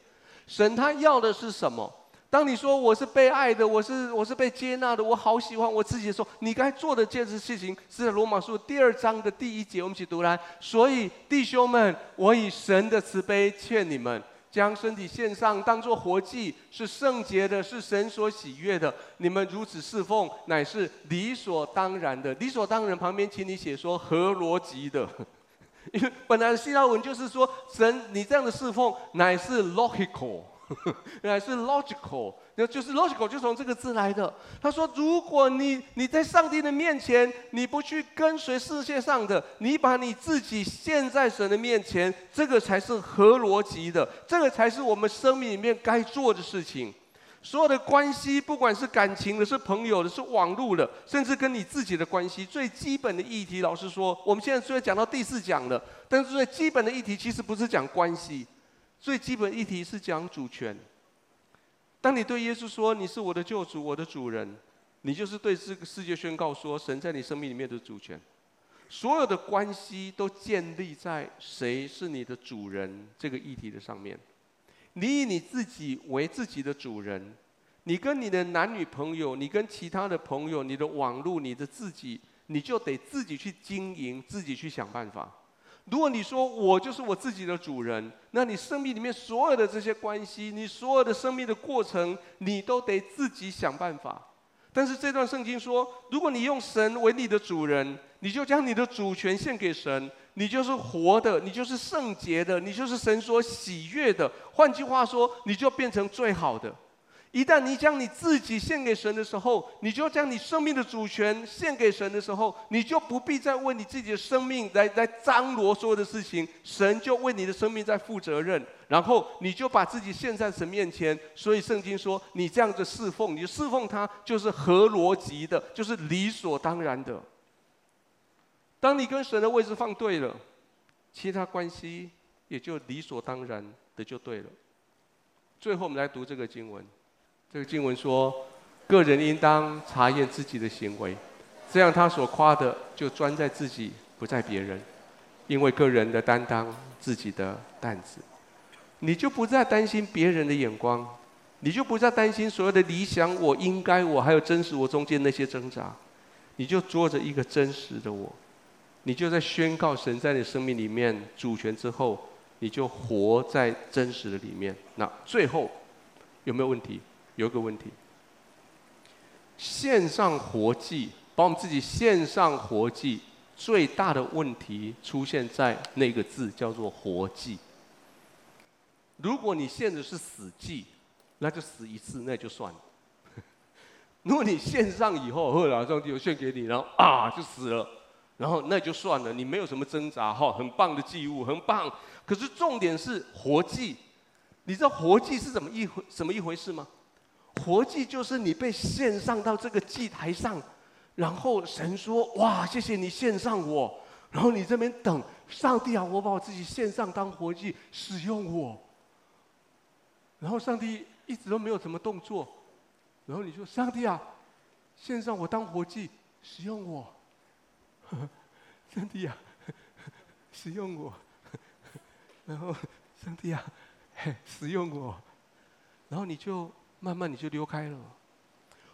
Speaker 1: 神他要的是什么？当你说我是被爱的，我是我是被接纳的，我好喜欢我自己的时候，你该做的这件事情是在罗马书第二章的第一节，我们一起读来。所以，弟兄们，我以神的慈悲劝你们。将身体献上，当做活祭，是圣洁的，是神所喜悦的。你们如此侍奉，乃是理所当然的。理所当然旁边，请你写说合逻辑的，因为本来希腊文就是说，神你这样的侍奉乃是 logical。原来是 logical，那就是 logical，就从这个字来的。他说：“如果你你在上帝的面前，你不去跟随世界上的，你把你自己献在神的面前，这个才是合逻辑的，这个才是我们生命里面该做的事情。所有的关系，不管是感情的、是朋友的、是网络的，甚至跟你自己的关系，最基本的议题，老实说，我们现在虽然讲到第四讲了，但是最基本的议题其实不是讲关系。”最基本议题是讲主权。当你对耶稣说你是我的救主、我的主人，你就是对这个世界宣告说神在你生命里面的主权。所有的关系都建立在谁是你的主人这个议题的上面。你以你自己为自己的主人，你跟你的男女朋友，你跟其他的朋友，你的网络，你的自己，你就得自己去经营，自己去想办法。如果你说我就是我自己的主人，那你生命里面所有的这些关系，你所有的生命的过程，你都得自己想办法。但是这段圣经说，如果你用神为你的主人，你就将你的主权献给神，你就是活的，你就是圣洁的，你就是神所喜悦的。换句话说，你就变成最好的。一旦你将你自己献给神的时候，你就将你生命的主权献给神的时候，你就不必再为你自己的生命来来张罗所有的事情，神就为你的生命在负责任，然后你就把自己献在神面前。所以圣经说，你这样子侍奉，你侍奉他，就是合逻辑的，就是理所当然的。当你跟神的位置放对了，其他关系也就理所当然的就对了。最后，我们来读这个经文。这个经文说，个人应当查验自己的行为，这样他所夸的就专在自己，不在别人，因为个人的担当自己的担子，你就不再担心别人的眼光，你就不再担心所有的理想我、应该我，还有真实我中间那些挣扎，你就做着一个真实的我，你就在宣告神在你生命里面主权之后，你就活在真实的里面。那最后有没有问题？有一个问题，线上活祭，把我们自己线上活祭，最大的问题出现在那个字叫做“活祭”。如果你献的是死祭，那就死一次，那就算了。如果你献上以后，后来上帝又献给你，然后啊就死了，然后那就算了，你没有什么挣扎，哈，很棒的祭物，很棒。可是重点是活祭，你知道活祭是怎么一回什么一回事吗？活祭就是你被献上到这个祭台上，然后神说：“哇，谢谢你献上我。”然后你这边等上帝啊，我把我自己献上当活祭，使用我。然后上帝一直都没有什么动作，然后你说：“上帝啊，献上我当活祭，使用我。”上帝啊，使用我。然后上帝啊，使用我。然后你就。慢慢你就溜开了。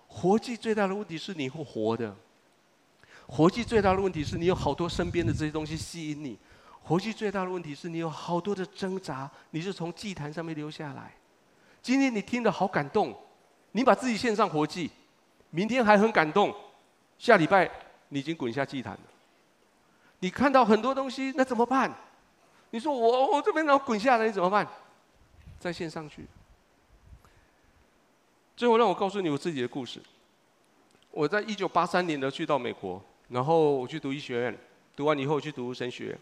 Speaker 1: 活祭最大的问题是你会活的。活祭最大的问题是你有好多身边的这些东西吸引你。活祭最大的问题是你有好多的挣扎，你是从祭坛上面留下来。今天你听得好感动，你把自己献上活祭，明天还很感动，下礼拜你已经滚下祭坛了。你看到很多东西，那怎么办？你说我我这边要滚下来，你怎么办？再献上去。最后让我告诉你我自己的故事。我在一九八三年呢去到美国，然后我去读医学院，读完以后去读神学。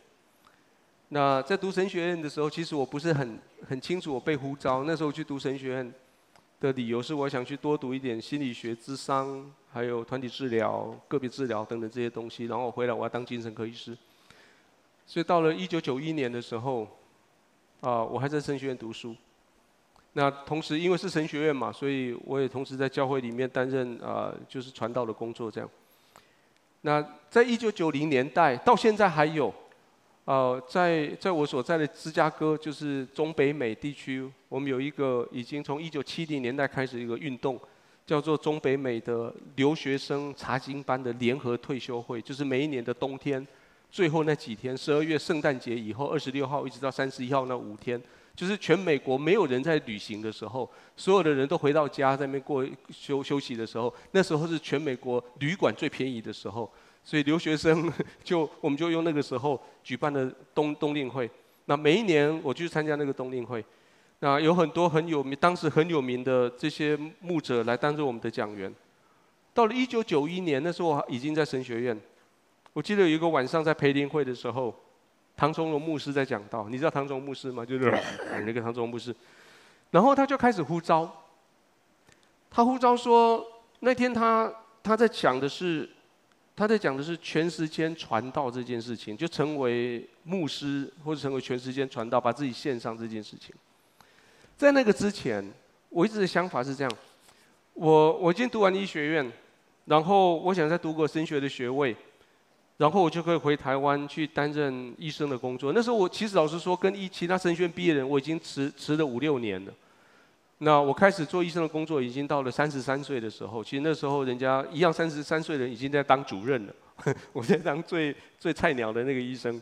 Speaker 1: 那在读神学院的时候，其实我不是很很清楚我被呼召。那时候去读神学院的理由是，我想去多读一点心理学、智商，还有团体治疗、个别治疗等等这些东西。然后我回来，我要当精神科医师。所以到了一九九一年的时候，啊，我还在神学院读书。那同时因为是神学院嘛，所以我也同时在教会里面担任啊，就是传道的工作这样。那在一九九零年代到现在还有。呃，在在我所在的芝加哥，就是中北美地区，我们有一个已经从一九七零年代开始一个运动，叫做中北美的留学生查经班的联合退休会，就是每一年的冬天最后那几天，十二月圣诞节以后二十六号一直到三十一号那五天，就是全美国没有人在旅行的时候，所有的人都回到家在那边过休休息的时候，那时候是全美国旅馆最便宜的时候。所以留学生就我们就用那个时候举办的冬冬令会，那每一年我去参加那个冬令会，那有很多很有名，当时很有名的这些牧者来担任我们的讲员。到了一九九一年，那时候我已经在神学院，我记得有一个晚上在培灵会的时候，唐崇荣牧师在讲道，你知道唐崇荣牧师吗？就是那个唐崇荣牧师，然后他就开始呼召，他呼召说那天他他在讲的是。他在讲的是全时间传道这件事情，就成为牧师或者成为全时间传道，把自己献上这件事情。在那个之前，我一直的想法是这样：我我已经读完医学院，然后我想再读个神学的学位，然后我就可以回台湾去担任医生的工作。那时候我其实老实说，跟一其他神学院毕业的人，我已经辞辞了五六年了。那我开始做医生的工作，已经到了三十三岁的时候。其实那时候人家一样，三十三岁的人已经在当主任了。我在当最最菜鸟的那个医生。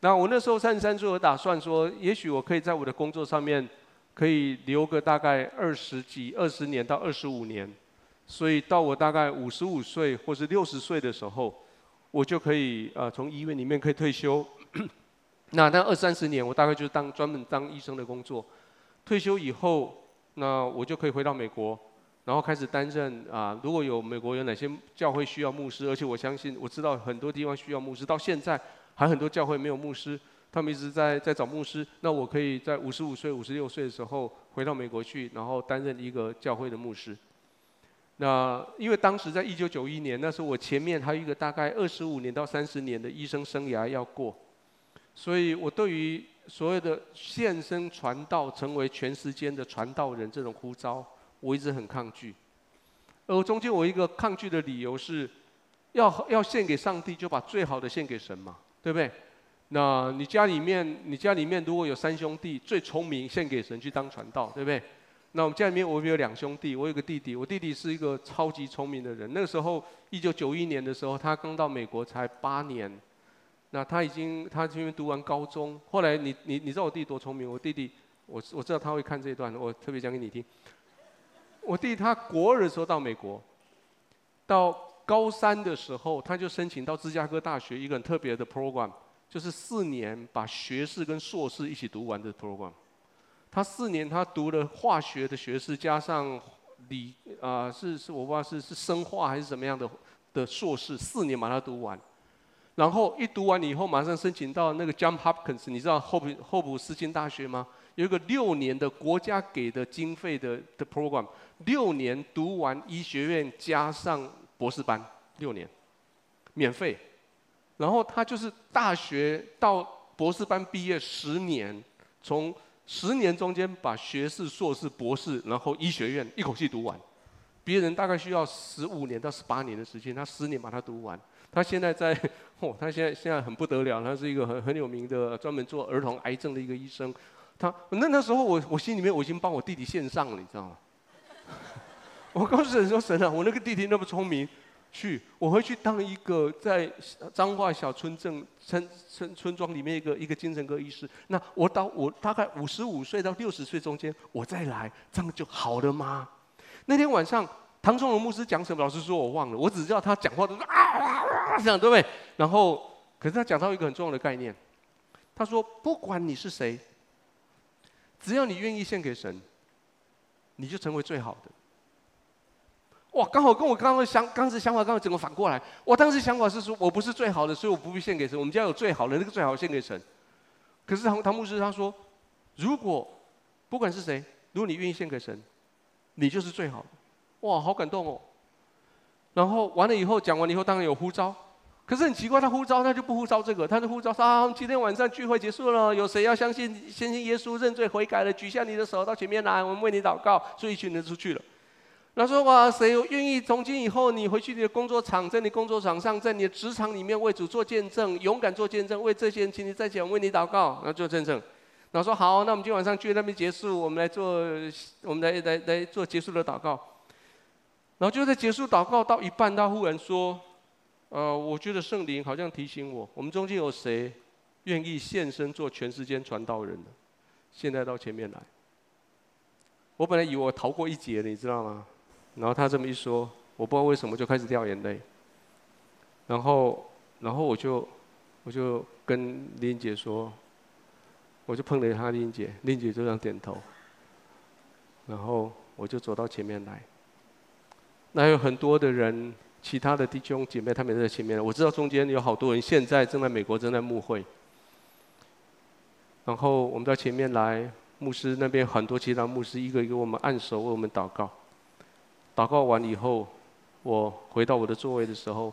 Speaker 1: 那我那时候三十三岁，我打算说，也许我可以在我的工作上面，可以留个大概二十几、二十年到二十五年。所以到我大概五十五岁或是六十岁的时候，我就可以呃从医院里面可以退休。那那二三十年，我大概就是当专门当医生的工作。退休以后。那我就可以回到美国，然后开始担任啊，如果有美国有哪些教会需要牧师，而且我相信我知道很多地方需要牧师，到现在还很多教会没有牧师，他们一直在在找牧师。那我可以在五十五岁、五十六岁的时候回到美国去，然后担任一个教会的牧师。那因为当时在一九九一年，那时候我前面还有一个大概二十五年到三十年的医生生涯要过，所以我对于。所谓的献身传道，成为全世间的传道人，这种呼召，我一直很抗拒。而中间我一个抗拒的理由是，要要献给上帝，就把最好的献给神嘛，对不对？那你家里面，你家里面如果有三兄弟，最聪明献给神去当传道，对不对？那我们家里面我们有两兄弟，我有个弟弟，我弟弟是一个超级聪明的人。那个时候，一九九一年的时候，他刚到美国才八年。那他已经，他因为读完高中，后来你你你知道我弟弟多聪明？我弟弟，我我知道他会看这一段，我特别讲给你听。我弟他国二的时候到美国，到高三的时候，他就申请到芝加哥大学一个很特别的 program，就是四年把学士跟硕士一起读完的 program。他四年他读了化学的学士，加上理啊、是是我不知道是是生化还是什么样的的硕士，四年把它读完。然后一读完以后，马上申请到那个 John Hopkins，你知道霍普霍普斯金大学吗？有一个六年的国家给的经费的的 program，六年读完医学院加上博士班，六年，免费。然后他就是大学到博士班毕业十年，从十年中间把学士、硕士、博士，然后医学院一口气读完。别人大概需要十五年到十八年的时间，他十年把它读完。他现在在，哦，他现在现在很不得了，他是一个很很有名的专门做儿童癌症的一个医生。他那那时候我我心里面我已经帮我弟弟献上了，你知道吗？我告诉神说神啊，我那个弟弟那么聪明，去，我会去当一个在彰化小村镇村村村庄里面一个一个精神科医师。那我到我大概五十五岁到六十岁中间，我再来，这样就好了吗？那天晚上，唐崇荣牧师讲什么？老师说，我忘了。我只知道他讲话都是啊啊啊这样，对不对？然后，可是他讲到一个很重要的概念，他说：不管你是谁，只要你愿意献给神，你就成为最好的。哇，刚好跟我刚刚的想，当时想法刚好整个反过来。我当时想法是说，我不是最好的，所以我不必献给神。我们家有最好的，那个最好献给神。可是唐唐牧师他说，如果不管是谁，如果你愿意献给神，你就是最好的。哇，好感动哦。然后完了以后，讲完了以后，当然有呼召。可是很奇怪，他呼召他就不呼召这个，他就呼召说啊，今天晚上聚会结束了，有谁要相信相信耶稣认罪悔改了？举下你的手到前面来，我们为你祷告。所以一群人出去了。他说：“哇，谁愿意从今以后，你回去你的工作场，在你工作场上，在你的职场里面为主做见证，勇敢做见证，为这些人，请你再讲为你祷告，然后做见证。然后说好，那我们今晚上聚会那边结束，我们来做，我们来来来做结束的祷告。然后就在结束祷告到一半，他忽然说：‘呃，我觉得圣灵好像提醒我，我们中间有谁愿意献身做全世界传道人的？现在到前面来。’我本来以为我逃过一劫的，你知道吗？”然后他这么一说，我不知道为什么就开始掉眼泪。然后，然后我就，我就跟丽姐说，我就碰了一下丽姐，丽姐就这样点头。然后我就走到前面来。那有很多的人，其他的弟兄姐妹他们也在前面。我知道中间有好多人现在正在美国正在牧会。然后我们到前面来，牧师那边很多其他牧师一个一个我们按手为我们祷告。祷告完以后，我回到我的座位的时候，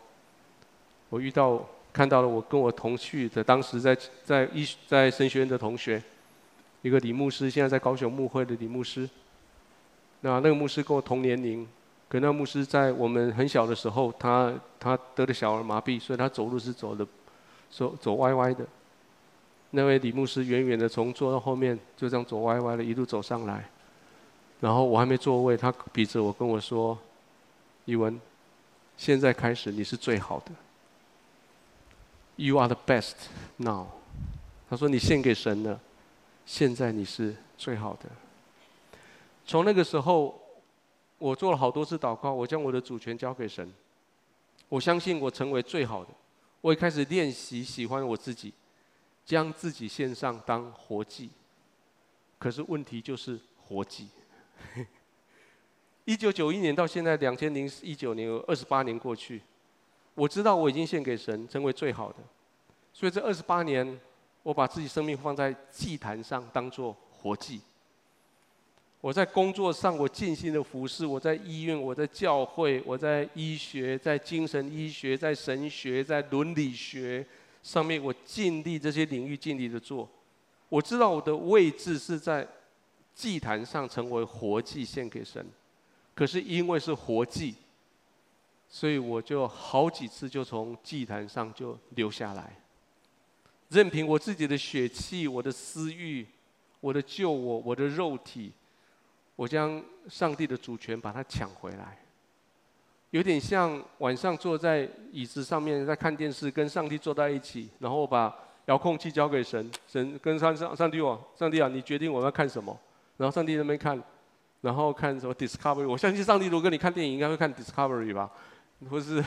Speaker 1: 我遇到看到了我跟我同去的当时在在医在神学院的同学，一个李牧师，现在在高雄牧会的李牧师。那那个牧师跟我同年龄，可那个牧师在我们很小的时候，他他得了小儿麻痹，所以他走路是走的走走歪歪的。那位李牧师远远的从坐到后面，就这样走歪歪的，一路走上来。然后我还没座位，他比着我跟我说：“一文，现在开始你是最好的。You are the best now。”他说：“你献给神了，现在你是最好的。”从那个时候，我做了好多次祷告，我将我的主权交给神。我相信我成为最好的。我也开始练习喜欢我自己，将自己献上当活祭。可是问题就是活祭。一九九一年到现在两千零一九年，有二十八年过去，我知道我已经献给神，成为最好的。所以这二十八年，我把自己生命放在祭坛上，当做活祭。我在工作上，我尽心的服侍；我在医院，我在教会，我在医学，在精神医学，在神学，在伦理学上面，我尽力这些领域尽力的做。我知道我的位置是在。祭坛上成为活祭献给神，可是因为是活祭，所以我就好几次就从祭坛上就留下来，任凭我自己的血气、我的私欲、我的旧我、我的肉体，我将上帝的主权把它抢回来，有点像晚上坐在椅子上面在看电视，跟上帝坐在一起，然后把遥控器交给神，神跟上上上帝哦：“上帝啊，你决定我要看什么。”然后上帝那边看，然后看什么 Discovery？我相信上帝如果跟你看电影，应该会看 Discovery 吧，或是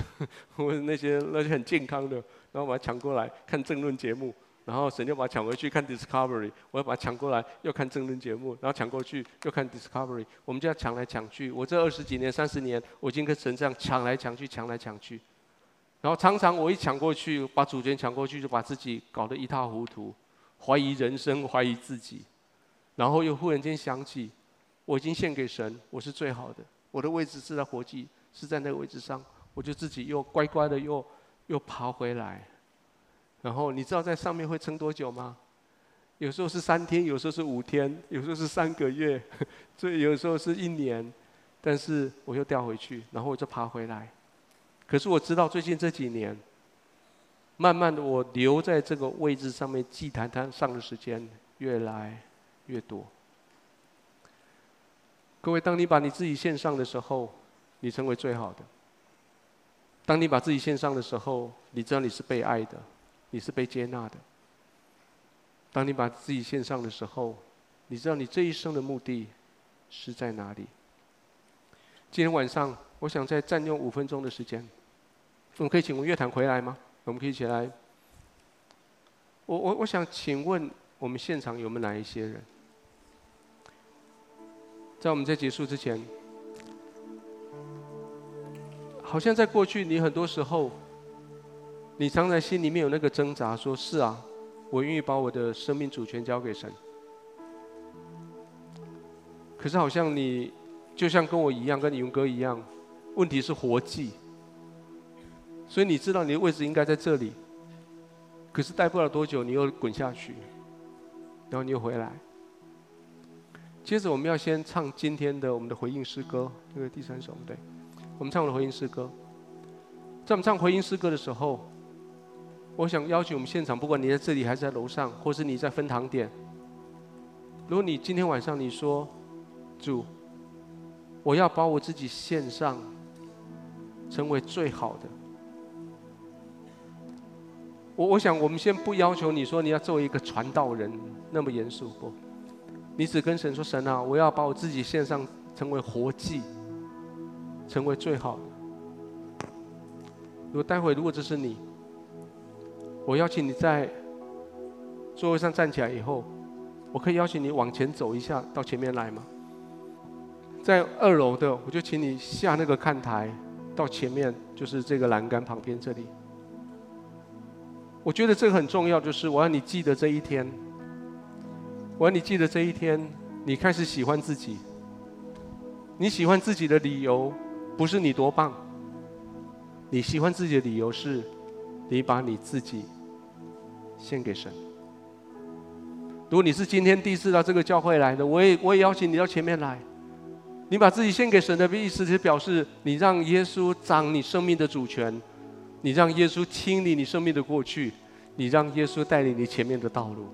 Speaker 1: 或是那些那些很健康的，然后把它抢过来看政论节目，然后神就把它抢回去看 Discovery，我要把它抢过来又看政论节目，然后抢过去又看 Discovery，我们就要抢来抢去。我这二十几年、三十年，我已经跟神这样抢来抢去、抢来抢去，然后常常我一抢过去，把主权抢过去，就把自己搞得一塌糊涂，怀疑人生，怀疑自己。然后又忽然间想起，我已经献给神，我是最好的，我的位置是在活祭，是在那个位置上，我就自己又乖乖的又又爬回来。然后你知道在上面会撑多久吗？有时候是三天，有时候是五天，有时候是三个月，所以有时候是一年。但是我又掉回去，然后我就爬回来。可是我知道最近这几年，慢慢的我留在这个位置上面祭坛坛上的时间越来越多，各位，当你把你自己献上的时候，你成为最好的。当你把自己献上的时候，你知道你是被爱的，你是被接纳的。当你把自己献上的时候，你知道你这一生的目的是在哪里？今天晚上，我想再占用五分钟的时间，我们可以请我们乐坛回来吗？我们可以一起来。我我我想请问，我们现场有没有哪一些人，在我们在结束之前？好像在过去，你很多时候，你常在心里面有那个挣扎，说是啊，我愿意把我的生命主权交给神。可是好像你，就像跟我一样，跟勇哥一样，问题是活祭。所以你知道你的位置应该在这里，可是待不了多久，你又滚下去，然后你又回来。接着我们要先唱今天的我们的回应诗歌，这个第三首，对。我们唱的回应诗歌，在我们唱回应诗歌的时候，我想邀请我们现场，不管你在这里还是在楼上，或是你在分堂点，如果你今天晚上你说，主，我要把我自己献上，成为最好的。我我想我们先不要求你说你要做一个传道人那么严肃，不，你只跟神说，神啊，我要把我自己献上，成为活祭。成为最好的。如果待会如果这是你，我邀请你在座位上站起来以后，我可以邀请你往前走一下，到前面来吗？在二楼的，我就请你下那个看台，到前面就是这个栏杆旁边这里。我觉得这个很重要，就是我要你记得这一天，我要你记得这一天，你开始喜欢自己，你喜欢自己的理由。不是你多棒，你喜欢自己的理由是，你把你自己献给神。如果你是今天第一次到这个教会来的，我也我也邀请你到前面来。你把自己献给神的意思，是表示你让耶稣掌你生命的主权，你让耶稣清理你生命的过去，你让耶稣带领你前面的道路。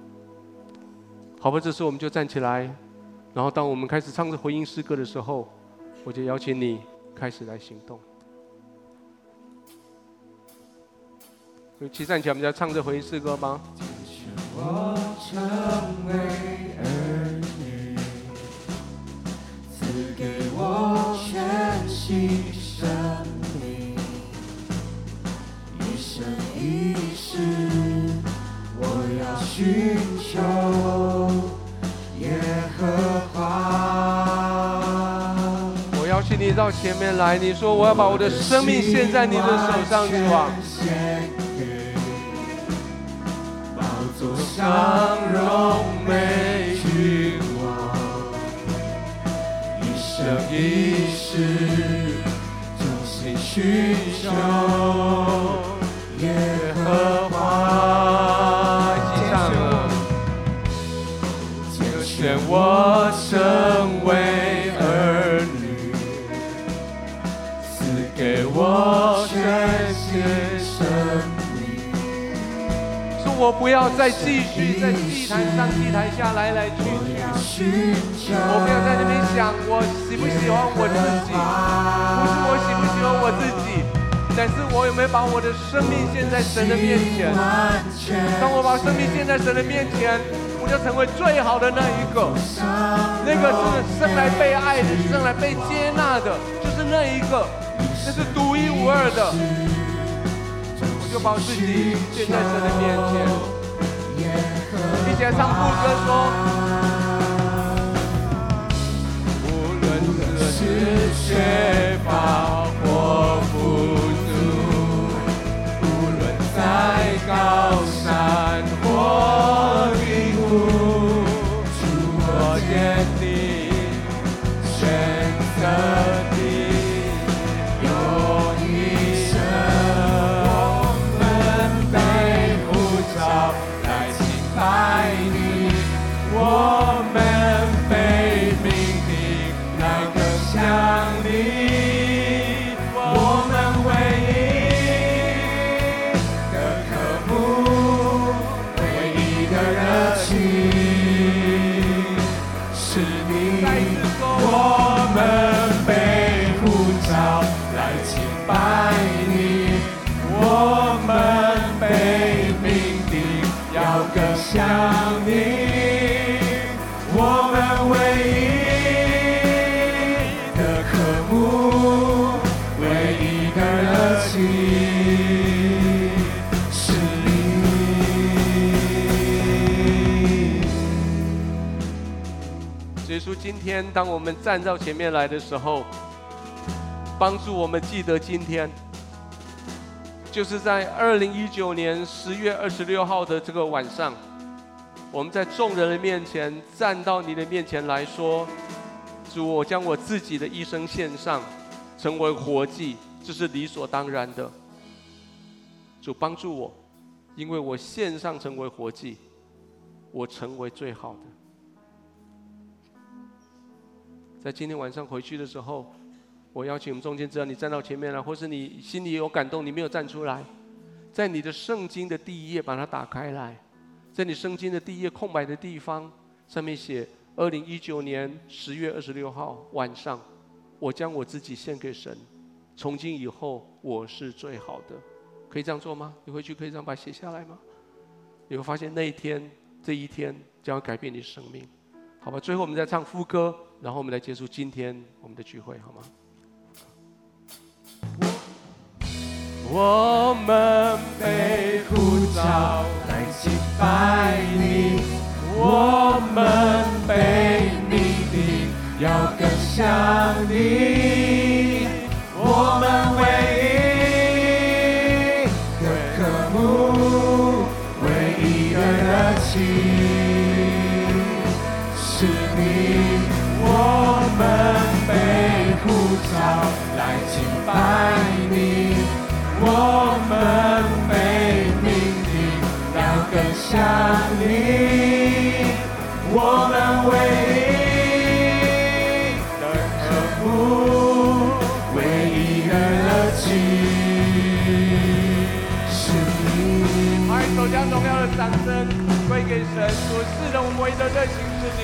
Speaker 1: 好吧，这时候我们就站起来，然后当我们开始唱着回应诗歌的时候，我就邀请你。开始来行动。一起站起来，我们要唱这回应诗歌吗？我成为儿女，赐给我全新生命，一生一世，我要寻求你到前面来，你说我要把我的生命献在你的手上，是吧？宝座上荣美君王，一生一世，忠心寻求耶和华。一起唱了，就选我我不要再继续在祭坛上、祭坛下来来去去，我不要在那边想我喜不喜欢我自己，不是我喜不喜欢我自己，但是我有没有把我的生命献在神的面前？当我把生命献在神的面前，我就成为最好的那一个，那个是生来被爱的，生来被接纳的，就是那一个。那是独一无二的，就把自己献在神的面前，并且唱副歌说：无论何时缺乏或富足，无论再高今天当我们站到前面来的时候，帮助我们记得今天。就是在二零一九年十月二十六号的这个晚上，我们在众人的面前站到你的面前来说：“主，我将我自己的一生献上，成为活祭，这是理所当然的。”主帮助我，因为我献上成为活祭，我成为最好的。在今天晚上回去的时候。我邀请我们中间，只要你站到前面来，或是你心里有感动，你没有站出来，在你的圣经的第一页把它打开来，在你圣经的第一页空白的地方，上面写二零一九年十月二十六号晚上，我将我自己献给神，从今以后我是最好的，可以这样做吗？你回去可以这样把它写下来吗？你会发现那一天这一天将要改变你生命，好吧？最后我们再唱副歌，然后我们来结束今天我们的聚会，好吗？
Speaker 2: 我们被呼召来敬拜你，我们被你定要更像你，我们为拜你。我们被命定要更像你，我们唯一的渴慕，唯一的热情是你。
Speaker 1: 来，手将荣耀的掌声归给神，所赐的我们唯一的热情是你，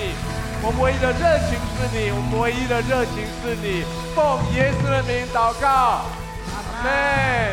Speaker 1: 我们唯一的热情是你，我们唯一的热情是你。奉耶稣的名祷告，阿门。